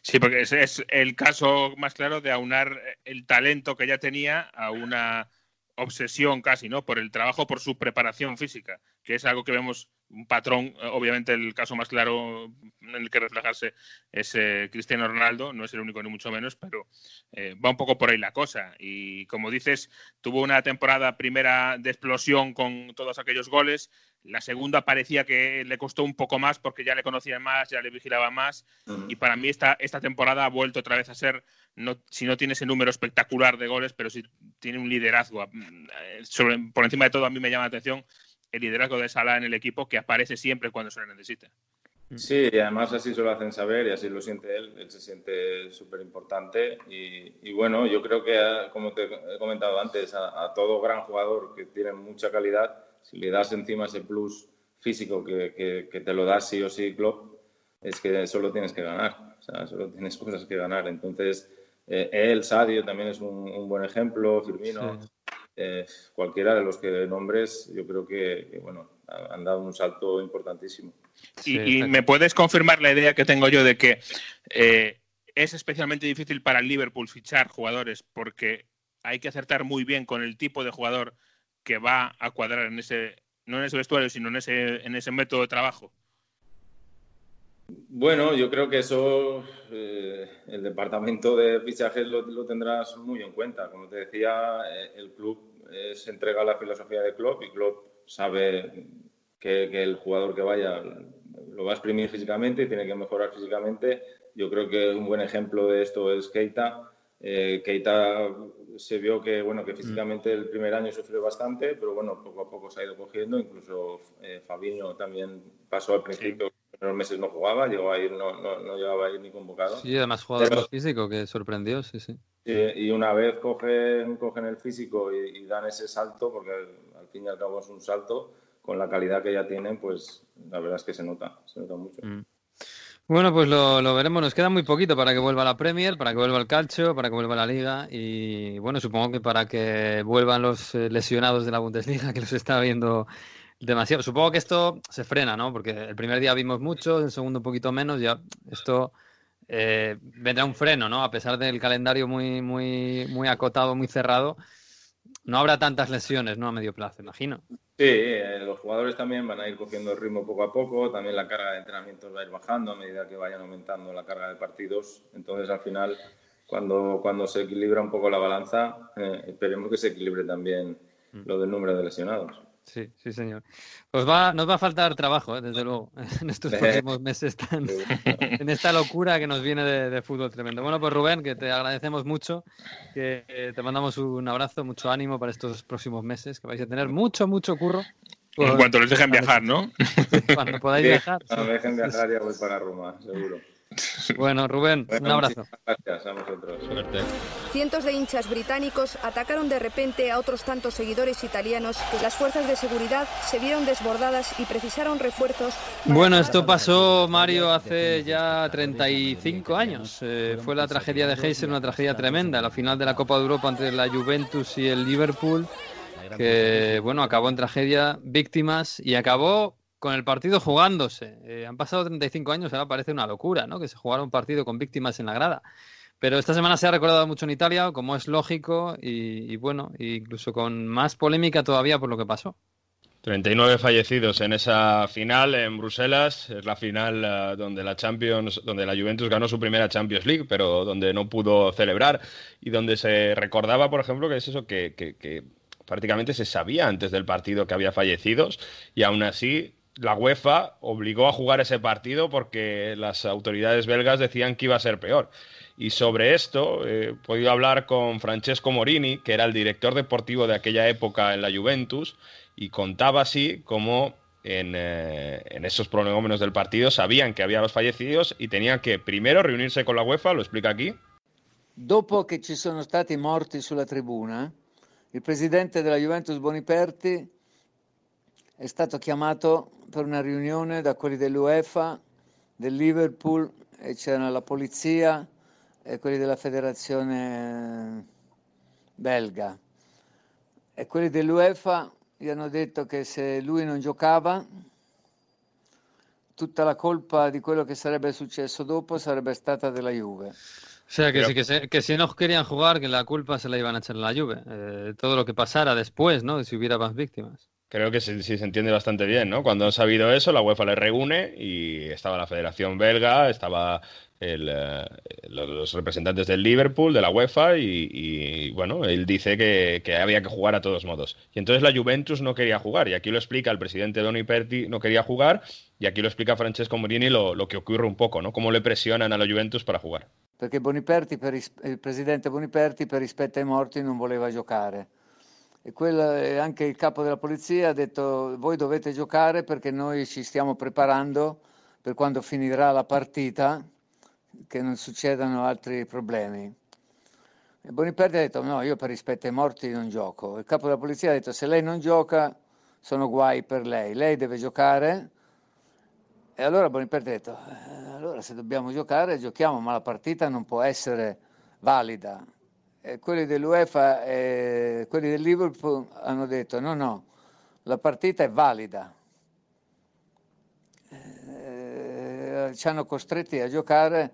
Sí, porque es, es el caso más claro de aunar el talento que ya tenía a una obsesión casi, ¿no? Por el trabajo, por su preparación física, que es algo que vemos un patrón, obviamente el caso más claro en el que reflejarse es eh, Cristiano Ronaldo, no es el único ni mucho menos, pero eh, va un poco por ahí la cosa. Y como dices, tuvo una temporada primera de explosión con todos aquellos goles, la segunda parecía que le costó un poco más porque ya le conocían más, ya le vigilaban más, y para mí esta, esta temporada ha vuelto otra vez a ser, no, si no tiene ese número espectacular de goles, pero sí tiene un liderazgo. Sobre, por encima de todo, a mí me llama la atención el liderazgo de Salah en el equipo que aparece siempre cuando se le necesita. Sí, y además así se lo hacen saber y así lo siente él. Él se siente súper importante. Y, y, bueno, yo creo que, como te he comentado antes, a, a, todo gran jugador que tiene mucha calidad, si le das encima ese plus físico que, que, que te lo das sí o sí, Klopp, es que solo tienes que ganar. O sea, solo tienes cosas que ganar. Entonces, eh, él, Sadio, también es un, un buen ejemplo, Firmino. Sí eh, cualquiera de los que nombres, yo creo que, que, bueno, han dado un salto importantísimo. Y, y, me puedes confirmar la idea que tengo yo de que eh, es especialmente difícil para el Liverpool fichar jugadores porque hay que acertar muy bien con el tipo de jugador que va a cuadrar en ese, no en ese vestuario, sino en ese, en ese método de trabajo. Bueno, yo creo que eso eh, el departamento de fichajes lo, lo, tendrás muy en cuenta. Como te decía, eh, el club eh, se entrega a la filosofía de Klopp y Klopp sabe que, que, el jugador que vaya lo va a exprimir físicamente y tiene que mejorar físicamente. Yo creo que un buen ejemplo de esto es Keita. Eh, Keita se vio que, bueno, que físicamente el primer año sufrió bastante, pero bueno, poco a poco se ha ido cogiendo. Incluso Fabinho también pasó al principio. Primeros meses no jugaba, llegó a ir, no, no, no llegaba a ir ni convocado. Sí, además jugador físico que sorprendió, sí, sí. Y, una vez cogen, cogen el físico y, dan ese salto, porque al fin y al cabo es un salto, con la calidad que ya tienen, pues la verdad es que se nota, se nota mucho. Mm. Bueno, pues lo, veremos. Nos queda muy poquito para que vuelva la Premier, para que vuelva el calcio, para que vuelva la Liga y bueno, supongo que para que vuelvan los eh, lesionados de la Bundesliga, que los está viendo demasiado. Supongo que esto se frena, ¿no? Porque el primer día vimos mucho, el segundo un poquito menos, ya esto eh, vendrá un freno, ¿no? A pesar del calendario muy, muy, muy acotado, muy cerrado, no habrá tantas lesiones, ¿no? A medio plazo, imagino. Sí, eh, los jugadores también van a ir cogiendo el ritmo poco a poco, también la carga de entrenamientos va a ir bajando a medida que vayan aumentando la carga de partidos, entonces al final cuando, cuando se equilibra un poco la balanza, eh, esperemos que se equilibre también mm. lo del número de lesionados. Sí, sí, señor. Pues va, nos va a faltar trabajo, ¿eh? desde luego, en estos próximos meses, en esta locura que nos viene de, fútbol tremendo. Bueno, pues Rubén, que te agradecemos mucho, que te mandamos un abrazo, mucho ánimo para estos próximos meses, que vais a tener mucho, mucho curro. En cuanto les dejen viajar, ¿no? Cuando podáis viajar. Cuando me dejen viajar ya voy para Roma, seguro. Bueno, Rubén, un abrazo. Gracias a vosotros. Cientos de hinchas británicos atacaron de repente a otros tantos seguidores italianos que las fuerzas de seguridad se vieron desbordadas y precisaron refuerzos. Bueno, esto pasó, Mario, hace ya 35 años. Eh, fue la tragedia de Heysel, una tragedia tremenda. La final de la Copa de Europa entre la Juventus y el Liverpool, que, bueno, acabó en tragedia, víctimas, y acabó con el partido jugándose. Eh, han pasado 35 años, ahora parece una locura, ¿no? Que se jugara un partido con víctimas en la grada. Pero esta semana se ha recordado mucho en Italia, como es lógico, y, bueno, incluso con más polémica todavía por lo que pasó. 39 fallecidos en esa final en Bruselas, es la final eh, donde la Champions, donde la Juventus ganó su primera Champions League, pero donde no pudo celebrar y donde se recordaba, por ejemplo, que es eso que prácticamente se sabía antes del partido que había fallecidos y aún así la UEFA obligó a jugar ese partido porque las autoridades belgas decían que iba a ser peor. Y sobre esto eh, he podido hablar con Francesco Morini, que era el director deportivo de aquella época en la Juventus, y contaba así cómo en, eh, esos prolegómenos del partido sabían que había los fallecidos y tenían que primero reunirse con la UEFA, lo explica aquí. Dopo che ci sono stati morti sulla tribuna, il presidente della Juventus Boniperti è stato chiamato per una riunione da quelli dell'UEFA, del Liverpool, e c'era la polizia e quelli della federazione belga. E quelli dell'UEFA gli hanno detto che se lui non giocava, tutta la colpa di quello che sarebbe successo dopo sarebbe stata della Juve. O sea, que, si, que, se, que si no querían jugar, que la culpa se la iban a echar a la Juve. Eh, todo lo que pasara después, ¿no? Si hubiera más víctimas creo que sí, se entiende bastante bien, ¿no? Cuando han sabido eso, la UEFA le reúne y estaba la Federación Belga, estaba eh, los representantes del Liverpool, de la UEFA, y, bueno, él dice que, había que jugar a todos modos. Y entonces la Juventus no quería jugar, y aquí lo explica el presidente Doni Perti, no quería jugar, y aquí lo explica Francesco Morini lo, lo que ocurre un poco, ¿no? Cómo le presionan a la Juventus para jugar. Porque Boniperti, per, il presidente Boniperti, per rispetto ai morti, non voleva giocare e quella, anche il capo della polizia ha detto voi dovete giocare perché noi ci stiamo preparando per quando finirà la partita che non succedano altri problemi. E Boniperti ha detto no, io per rispetto ai morti non gioco. Il capo della polizia ha detto se lei non gioca sono guai per lei, lei deve giocare. E allora Boniperti ha detto eh, allora se dobbiamo giocare giochiamo, ma la partita non può essere valida eh, quelli dell'UEFA e quelli del Liverpool hanno detto no, no, la partita è valida. Eh, ci hanno costretti a giocare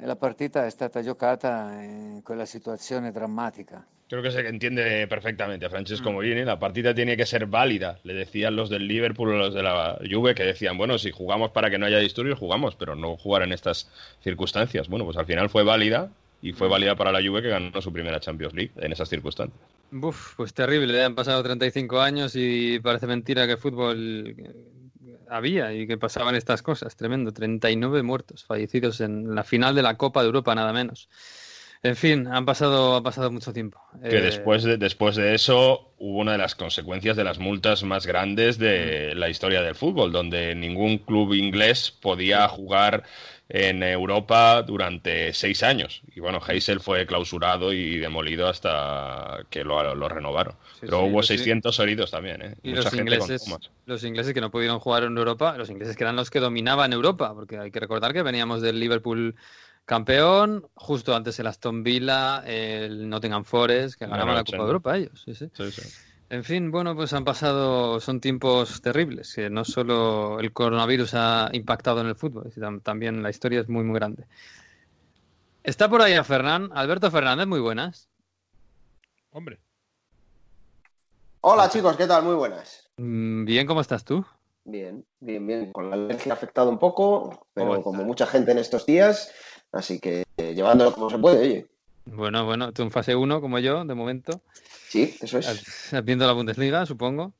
e la partita è stata giocata in quella situazione drammatica. Creo que se entiende perfectamente a Francesco mm. Morini. La partida tiene que ser válida. Le decían los del Liverpool o los de la Juve que decían, bueno, si jugamos para que no haya disturbios, jugamos, pero no jugar en estas circunstancias. Bueno, pues al final fue válida y fue válida para la Juve que ganó su primera Champions League en esas circunstancias. Uf, pues terrible, han pasado 35 años y parece mentira que fútbol había y que pasaban estas cosas, tremendo, 39 muertos fallecidos en la final de la Copa de Europa, nada menos. En fin, han pasado, ha pasado mucho tiempo. Que Eh, después de, después de eso hubo una de las consecuencias de las multas más grandes de la historia del fútbol, donde ningún club inglés podía jugar en Europa durante seis años. Y bueno, Heysel fue clausurado y demolido hasta que lo, lo renovaron. Sí, Pero sí, hubo los- 600 heridos también, ¿eh? Y Mucha los gente ingleses, los ingleses que no pudieron jugar en Europa, los ingleses que eran los que dominaban Europa, porque hay que recordar que veníamos del Liverpool campeón, justo antes el Aston Villa, el Nottingham Forest, que ganaban la Copa de Europa ellos. sí, sí. Sí, sí. En fin, bueno, pues han pasado, son tiempos terribles, que no solo el coronavirus ha impactado en el fútbol, sino tam- también la historia es muy, muy grande. Está por ahí a Fernán, Alberto Fernández, muy buenas. Hombre. Hola chicos, ¿qué tal? Muy buenas. Mm, Bien, ¿cómo estás tú? Bien, bien, bien. Con la alergia ha afectado un poco, pero Oh, como mucha gente en estos días, así que eh, llevándolo como se puede, oye. Bueno, bueno, tú en fase 1 como yo, de momento. Sí, eso es. Viendo la Bundesliga, supongo.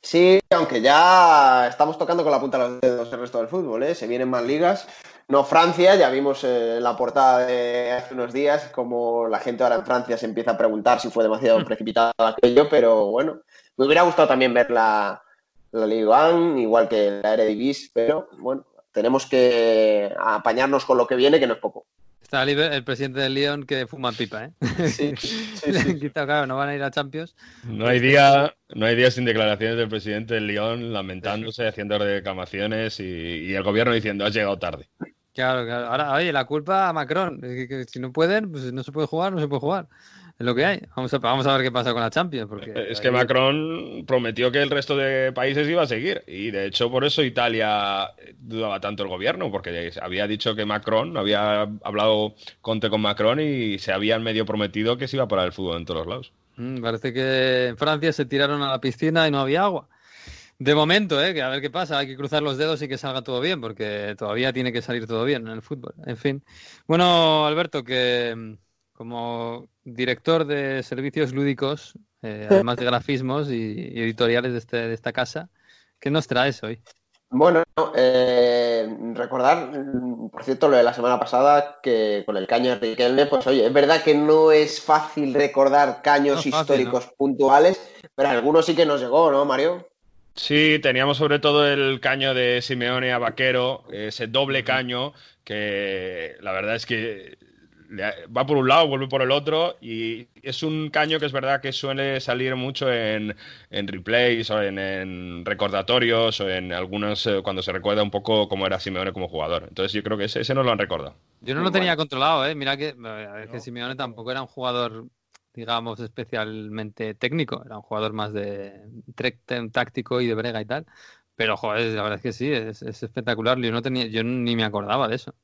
Sí, aunque ya estamos tocando con la punta de los dedos el resto del fútbol, ¿eh? Se vienen más ligas. No Francia, ya vimos eh, la portada de hace unos días como la gente ahora en Francia se empieza a preguntar si fue demasiado precipitado aquello, pero bueno, me hubiera gustado también ver la, la Ligue 1, igual que la Eredivisie, pero bueno, tenemos que apañarnos con lo que viene, que no es poco. Está libre el presidente del Lyon que fuma pipa, ¿eh? Sí, Le han quitado, claro, no van a ir a Champions. No hay día, no hay día sin declaraciones del presidente del León lamentándose, haciendo reclamaciones y, y el gobierno diciendo has llegado tarde. Claro, claro. Ahora, oye, la culpa a Macron. Es que- que si no pueden, pues no se puede jugar, no se puede jugar. Es lo que hay. Vamos a, vamos a ver qué pasa con la Champions. Porque Es que Macron prometió que el resto de países iba a seguir y de hecho por eso Italia dudaba tanto el gobierno porque había dicho que Macron, había hablado Conte con Macron y se habían medio prometido que se iba a parar el fútbol en todos los lados. Mm, parece que en Francia se tiraron a la piscina y no había agua. De momento, ¿eh? Que a ver qué pasa. Hay que cruzar los dedos y que salga todo bien, porque todavía tiene que salir todo bien en el fútbol. En fin. Bueno, Alberto, que mm, como director de servicios lúdicos, eh, además de grafismos y, y editoriales de, este, de esta casa, ¿qué nos traes hoy? Bueno, eh, recordar, por cierto, lo de la semana pasada, que con el caño de Riquelme, pues oye, es verdad que no es fácil recordar caños No es fácil, históricos puntuales, pero algunos sí que nos llegó, ¿no, Mario? Sí, teníamos sobre todo el caño de Simeone a Vaquero, ese doble caño que la verdad es que va por un lado, vuelve por el otro y es un caño que es verdad que suele salir mucho en, en replays o en, en recordatorios o en algunos eh, cuando se recuerda un poco cómo era Simeone como jugador. Entonces yo creo que ese, ese nos lo han recordado. Yo no lo tenía controlado, ¿eh? Mira que, a ver, que Simeone tampoco era un jugador, digamos, especialmente técnico, era un jugador más de táctico y de brega y tal. Pero, joder, la verdad es que sí, es, es espectacular. Yo no tenía, yo ni me acordaba de eso.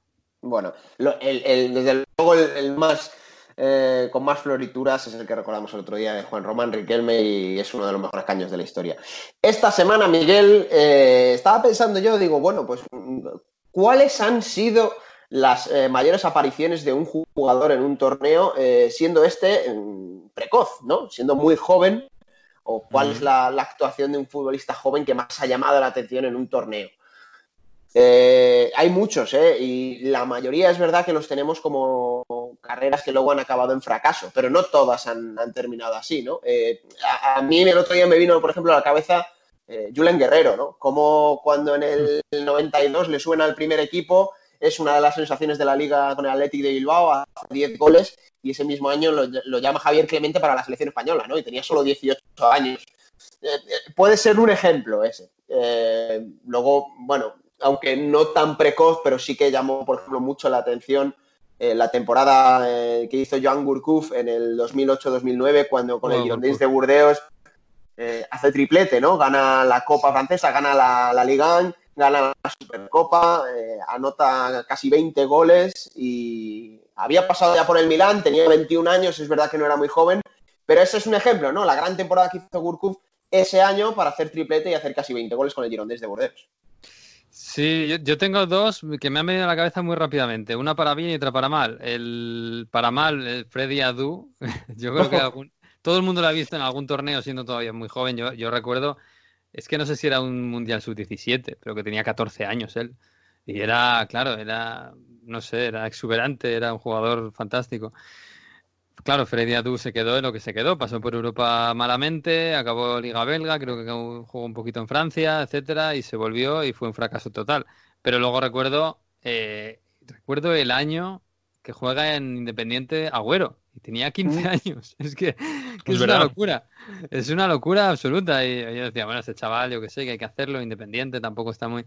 Bueno, lo- el- el- desde luego el, el más eh, con más florituras es el que recordamos el otro día de Juan Román Riquelme y es uno de los mejores caños de la historia. Esta semana, Miguel, eh, estaba pensando yo, digo, bueno, pues ¿cuáles han sido las eh, mayores apariciones de un jugador en un torneo, eh, siendo este mm, precoz, ¿no? Siendo muy joven, o cuál es la, la actuación de un futbolista joven que más ha llamado la atención en un torneo. Eh, hay muchos, ¿eh? Y la mayoría es verdad que los tenemos como carreras que luego han acabado en fracaso, pero no todas han, terminado así, ¿no? Eh, a, a mí el otro día me vino, por ejemplo, a la cabeza eh, Julen Guerrero, ¿no? Como cuando en el 92 le suena al primer equipo, es una de las sensaciones de la liga con el Athletic de Bilbao, hace 10 goles y ese mismo año lo, lo llama Javier Clemente para la selección española, ¿no? Y tenía solo 18 años. Puede ser un ejemplo ese. Luego, bueno, aunque no tan precoz, pero sí que llamó, por ejemplo, mucho la atención eh, la temporada eh, que hizo Joan Gourcuff en el 2008-2009, cuando con Oh, el Girondins de Burdeos eh, hace triplete, ¿no? Gana la Copa Francesa, gana la, la Liga 1, gana la Supercopa, anota casi 20 goles y había pasado ya por el Milán, tenía 21 años, es verdad que no era muy joven, pero ese es un ejemplo, ¿no? La gran temporada que hizo Gourcuff ese año para hacer triplete y hacer casi 20 goles con el Girondins de Burdeos. Sí, yo, yo tengo dos que me han venido a la cabeza muy rápidamente. Una para bien y otra para mal. El para mal, el Freddy Adu. Yo creo que algún- todo el mundo lo ha visto en algún torneo siendo todavía muy joven. Yo, yo recuerdo, es que no sé si era un Mundial Sub-17, pero que tenía 14 años él. Y era, claro, era, no sé, era exuberante, era un jugador fantástico. Claro, Freddy Adu se quedó en lo que se quedó, pasó por Europa malamente, acabó Liga Belga, creo que jugó un poquito en Francia, etcétera, y se volvió y fue un fracaso total. Pero luego recuerdo, eh, recuerdo el año que juega en Independiente Agüero, y tenía 15 años. Es que, que es, una locura. Es una locura absoluta. Y yo decía, bueno, ese chaval, yo que sé, que hay que hacerlo, Independiente, tampoco está muy...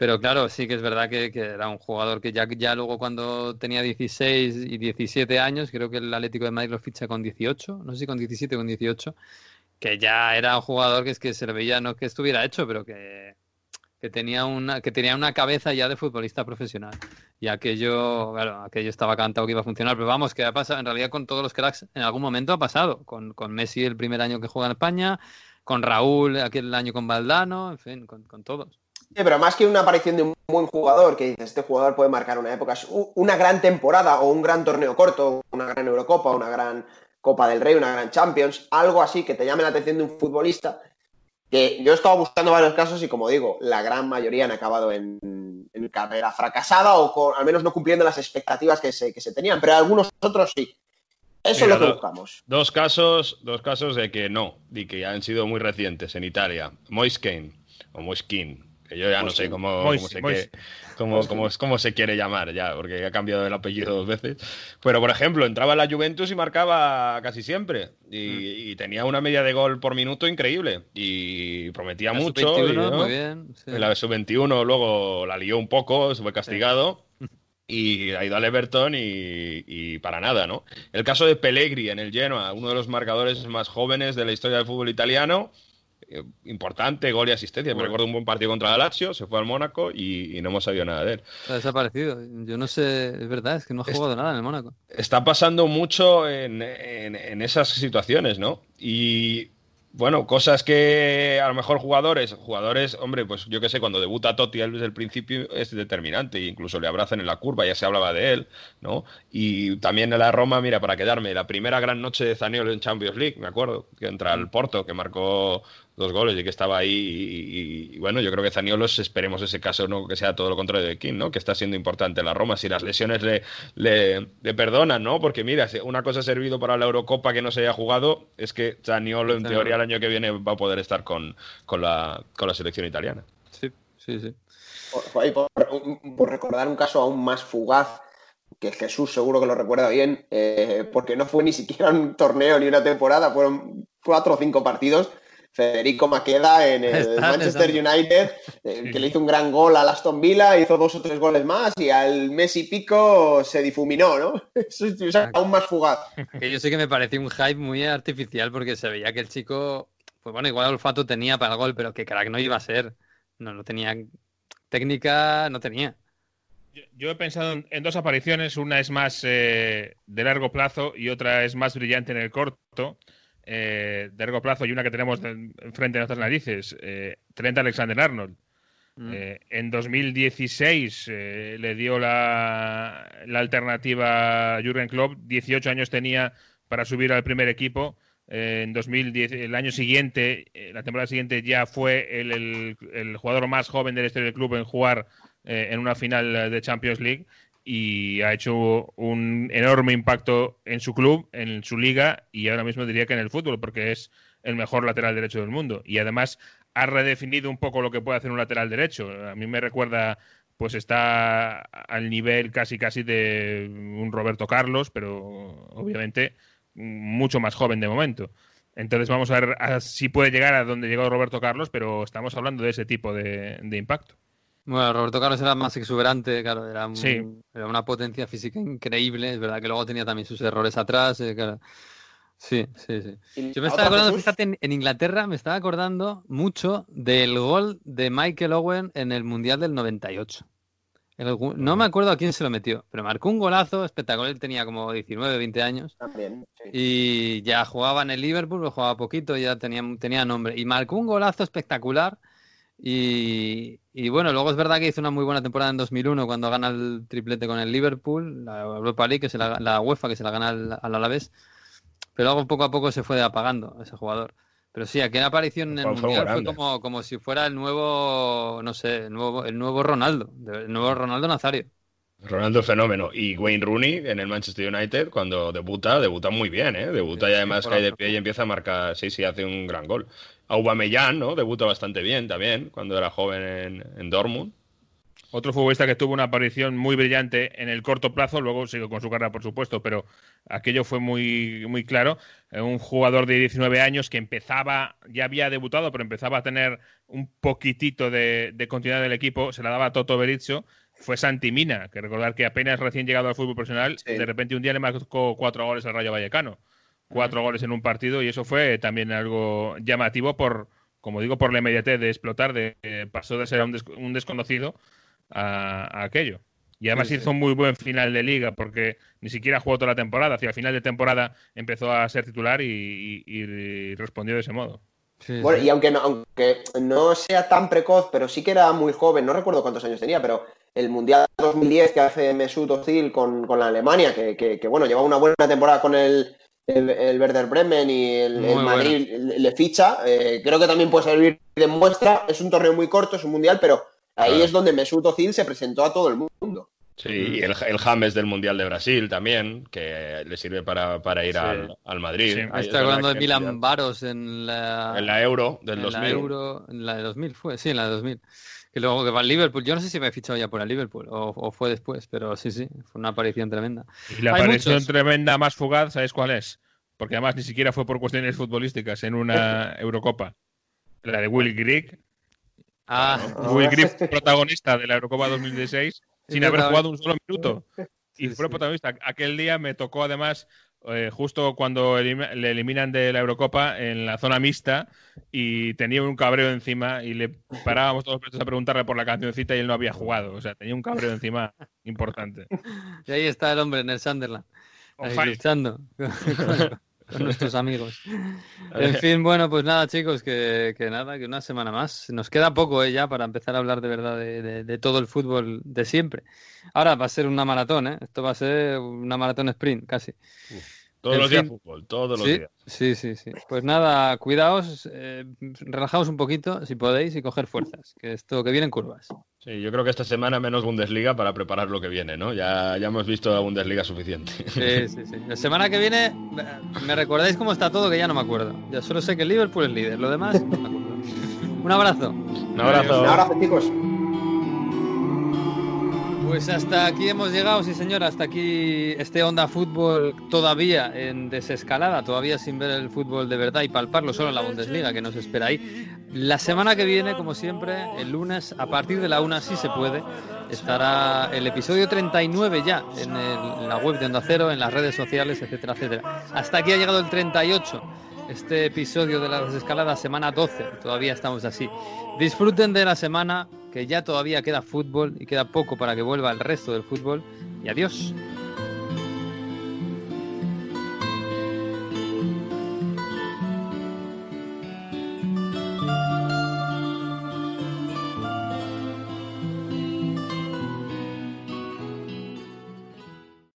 Pero claro, sí que es verdad que, era un jugador que ya, ya luego cuando tenía 16 y 17 años, creo que el Atlético de Madrid lo ficha con 18, no sé si con 17 o con 18, que ya era un jugador que es que se le veía, no que estuviera hecho, pero que, que tenía una, que tenía una cabeza ya de futbolista profesional. Y aquello, claro, aquello estaba cantado que iba a funcionar. Pero vamos, que ha pasado, en realidad con todos los cracks, en algún momento ha pasado. Con, con Messi el primer año que juega en España, con Raúl aquel año con Valdano, en fin, con todos. Sí, pero más que una aparición de un buen jugador, que dices, este jugador puede marcar una época, una gran temporada o un gran torneo corto, una gran Eurocopa, una gran Copa del Rey, una gran Champions, algo así que te llame la atención de un futbolista, que yo he estado buscando varios casos y como digo, la gran mayoría han acabado en, en carrera fracasada o con, al menos no cumpliendo las expectativas que se, que se tenían, pero algunos otros sí. Eso Mira, es lo que buscamos. Dos casos, dos casos de que no, y que han sido muy recientes en Italia. Moiskin, o Moiskin, que yo ya no sé Moiskin. cómo, cómo se que- cómo- cómo- cómo se quiere llamar ya, porque ha cambiado el apellido dos veces. Pero, por ejemplo, entraba en la Juventus y marcaba casi siempre. Y, y tenía una media de gol por minuto increíble. Y prometía La mucho. sub-21, y, ¿no? muy bien, sí. En la sub-21 luego la lió un poco, se fue castigado. Y ha ido al Everton y, y para nada, ¿no? El caso de Pellegri en el Genoa, uno de los marcadores más jóvenes de la historia del fútbol italiano. Eh, importante, gol y asistencia. Me recuerdo un buen partido contra la Lazio, se fue al Mónaco y, y no hemos sabido nada de él. Ha desaparecido. Yo no sé, es verdad, es que no ha jugado nada en el Mónaco. Está pasando mucho en, en- en esas situaciones, ¿no? Y bueno, cosas que a lo mejor jugadores, jugadores, hombre, pues yo qué sé, cuando debuta Totti él desde el principio es determinante, e incluso le abrazan en la curva, ya se hablaba de él, ¿no? Y también en la Roma, mira, para quedarme, la primera gran noche de Zaniolo en Champions League, me acuerdo, que entra al Porto, que marcó dos goles y que estaba ahí. Y, y- y bueno, yo creo que Zaniolo, esperemos ese caso, no que sea todo lo contrario de King, ¿no? Que está siendo importante en la Roma. Si las lesiones le, le, le perdonan, ¿no? Porque mira, si una cosa ha servido para la Eurocopa que no se haya jugado, es que Zaniolo, en teoría, el año que viene va a poder estar con, con, la, con la selección italiana. Sí, sí, sí. Por, y por- por recordar un caso aún más fugaz, que Jesús seguro que lo recuerda bien, eh, porque no fue ni siquiera un torneo ni una temporada, fueron cuatro o cinco partidos. Federico Maqueda en el Está Manchester. United, eh, que le hizo un gran gol al Aston Villa, hizo dos o tres goles más y al Messi pico se difuminó, ¿no? Eso es o sea, aún más fugaz. Que yo sé que me pareció un hype muy artificial porque se veía que el chico, pues bueno, igual olfato tenía para el gol, pero que crack no iba a ser. No, no tenía técnica, no tenía. Yo he pensado en, en dos apariciones, una es más eh, de largo plazo y otra es más brillante en el corto. Eh, de largo plazo y una que tenemos enfrente de nuestras narices, eh, Trent Alexander-Arnold. Mm. Eh, en 2016 eh, le dio la, la alternativa a Jürgen Klopp, 18 años tenía para subir al primer equipo. En 2010, el año siguiente, la temporada siguiente, ya fue el, el- el jugador más joven de la historia del club en jugar en una final de Champions League y ha hecho un enorme impacto en su club, en su liga y ahora mismo diría que en el fútbol, porque es el mejor lateral derecho del mundo. Y además ha redefinido un poco lo que puede hacer un lateral derecho. A mí me recuerda, pues está al nivel casi casi de un Roberto Carlos, pero obviamente mucho más joven de momento. Entonces vamos a ver si puede llegar a donde llegó Roberto Carlos, pero estamos hablando de ese tipo de, de impacto. Bueno, Roberto Carlos era más exuberante, claro, era, un- Sí. era una potencia física increíble, es verdad que luego tenía también sus errores atrás, eh, claro. Sí, sí, sí. Yo me estaba acordando, Jesús, fíjate, en, en Inglaterra me estaba acordando mucho del gol de Michael Owen en el Mundial del 98. El no me acuerdo a quién se lo metió, pero marcó un golazo espectacular, él tenía como 19, 20 años. también, sí. Y ya jugaba en el Liverpool, pero jugaba poquito, ya tenía, tenía nombre. Y marcó un golazo espectacular. Y, y bueno, luego es verdad que hizo una muy buena temporada en 2001 cuando gana el triplete con el Liverpool, la Europa League, que se la, la UEFA, que se la gana al, al Alavés. Pero luego poco a poco se fue apagando ese jugador. Pero sí, aquella aparición en el Mundial fue como, como si fuera el nuevo, no sé, el nuevo, el nuevo Ronaldo, el nuevo Ronaldo Nazario. Ronaldo fenómeno. Y Wayne Rooney en el Manchester United, cuando debuta, debuta muy bien, ¿eh? Debuta y además cae de pie y empieza a marcar, sí, sí, hace un gran gol. Aubameyang, ¿no? Debuta bastante bien también, cuando era joven en, en Dortmund. Otro futbolista que tuvo una aparición muy brillante en el corto plazo, luego siguió con su carrera, por supuesto, pero aquello fue muy, muy claro. Eh, Un jugador de 19 años que empezaba, ya había debutado, pero empezaba a tener un poquitito de, de continuidad del equipo, se la daba a Toto Berizzo, fue Santi Mina, que recordar que apenas recién llegado al fútbol profesional, de repente un día le marcó cuatro goles al Rayo Vallecano. Cuatro goles en un partido y eso fue también algo llamativo por, como digo, por la inmediatez de explotar, de, eh, pasó de ser un, des- un desconocido a, a aquello. Y además Sí, sí. hizo un muy buen final de liga porque ni siquiera jugó toda la temporada. Hacia el final de temporada empezó a ser titular y, y- y respondió de ese modo. Bueno, y aunque no, aunque no sea tan precoz, pero sí que era muy joven, no recuerdo cuántos años tenía, pero el Mundial 2010 que hace Mesut Özil con, con la Alemania, que, que- que, bueno, lleva una buena temporada con el, el, el Werder Bremen y el, Madrid le, le ficha, eh, creo que también puede servir de muestra. Es un torneo muy corto, es un Mundial, pero ahí Claro. es donde Mesut Özil se presentó a todo el mundo. Sí, y el, el James del Mundial de Brasil también, que le sirve para, para ir Sí. al, al Madrid. Me Ahí es estoy verdad hablando de Milan Milan- Baros en la, En la Euro del en 2000. La Euro, en la de 2000 fue, sí, en la de 2000. Que luego que va al Liverpool. Yo no sé si me he fichado ya por el Liverpool o, o fue después, pero sí, sí, fue una aparición tremenda. Y la Hay aparición muchos. tremenda más fugaz, ¿sabes cuál es? Porque además ni siquiera fue por cuestiones futbolísticas en una Eurocopa. La de Will Grigg. Ah, Will Grigg protagonista de la Eurocopa 2016 sin haber jugado un solo minuto. Y fue protagonista. Aquel día me tocó además eh, justo cuando le eliminan de la Eurocopa en la zona mixta y tenía un cabreo encima y le parábamos todos a preguntarle por la cancioncita y él no había jugado. O sea, tenía un cabreo encima importante. Y ahí está el hombre en el Sunderland, ahí luchando con, nuestros amigos. En fin, bueno, pues nada, chicos, que, que nada, que una semana más. Nos queda poco eh, ya para empezar a hablar de verdad de, de- de todo el fútbol de siempre. Ahora va a ser una maratón, ¿eh? Esto va a ser una maratón sprint, casi. Todos los días fútbol, todos los Sí, días. Sí, sí, sí. Pues nada, cuidaos, eh, relajaos un poquito, si podéis, y coger fuerzas, que esto que vienen curvas. Sí, yo creo que esta semana menos Bundesliga para preparar lo que viene, ¿no? Ya, ya hemos visto la Bundesliga suficiente. Sí, sí, sí. La semana que viene, eh, me recordáis cómo está todo, que ya no me acuerdo. Ya solo sé que el Liverpool es líder, lo demás no me acuerdo. Un abrazo. Un abrazo. Un abrazo, chicos. Pues hasta aquí hemos llegado, sí señor, hasta aquí este Onda Fútbol todavía en desescalada, todavía sin ver el fútbol de verdad y palparlo solo en la Bundesliga que nos espera ahí. La semana que viene, como siempre, el lunes, a partir de la una, si se puede, estará el episodio 39 ya en, el- en la web de Onda Cero, en las redes sociales, etcétera, etcétera. Hasta aquí ha llegado el 38 este episodio de la desescalada, semana 12. Todavía estamos así. Disfruten de la semana, que ya todavía queda fútbol y queda poco para que vuelva el resto del fútbol. Y adiós.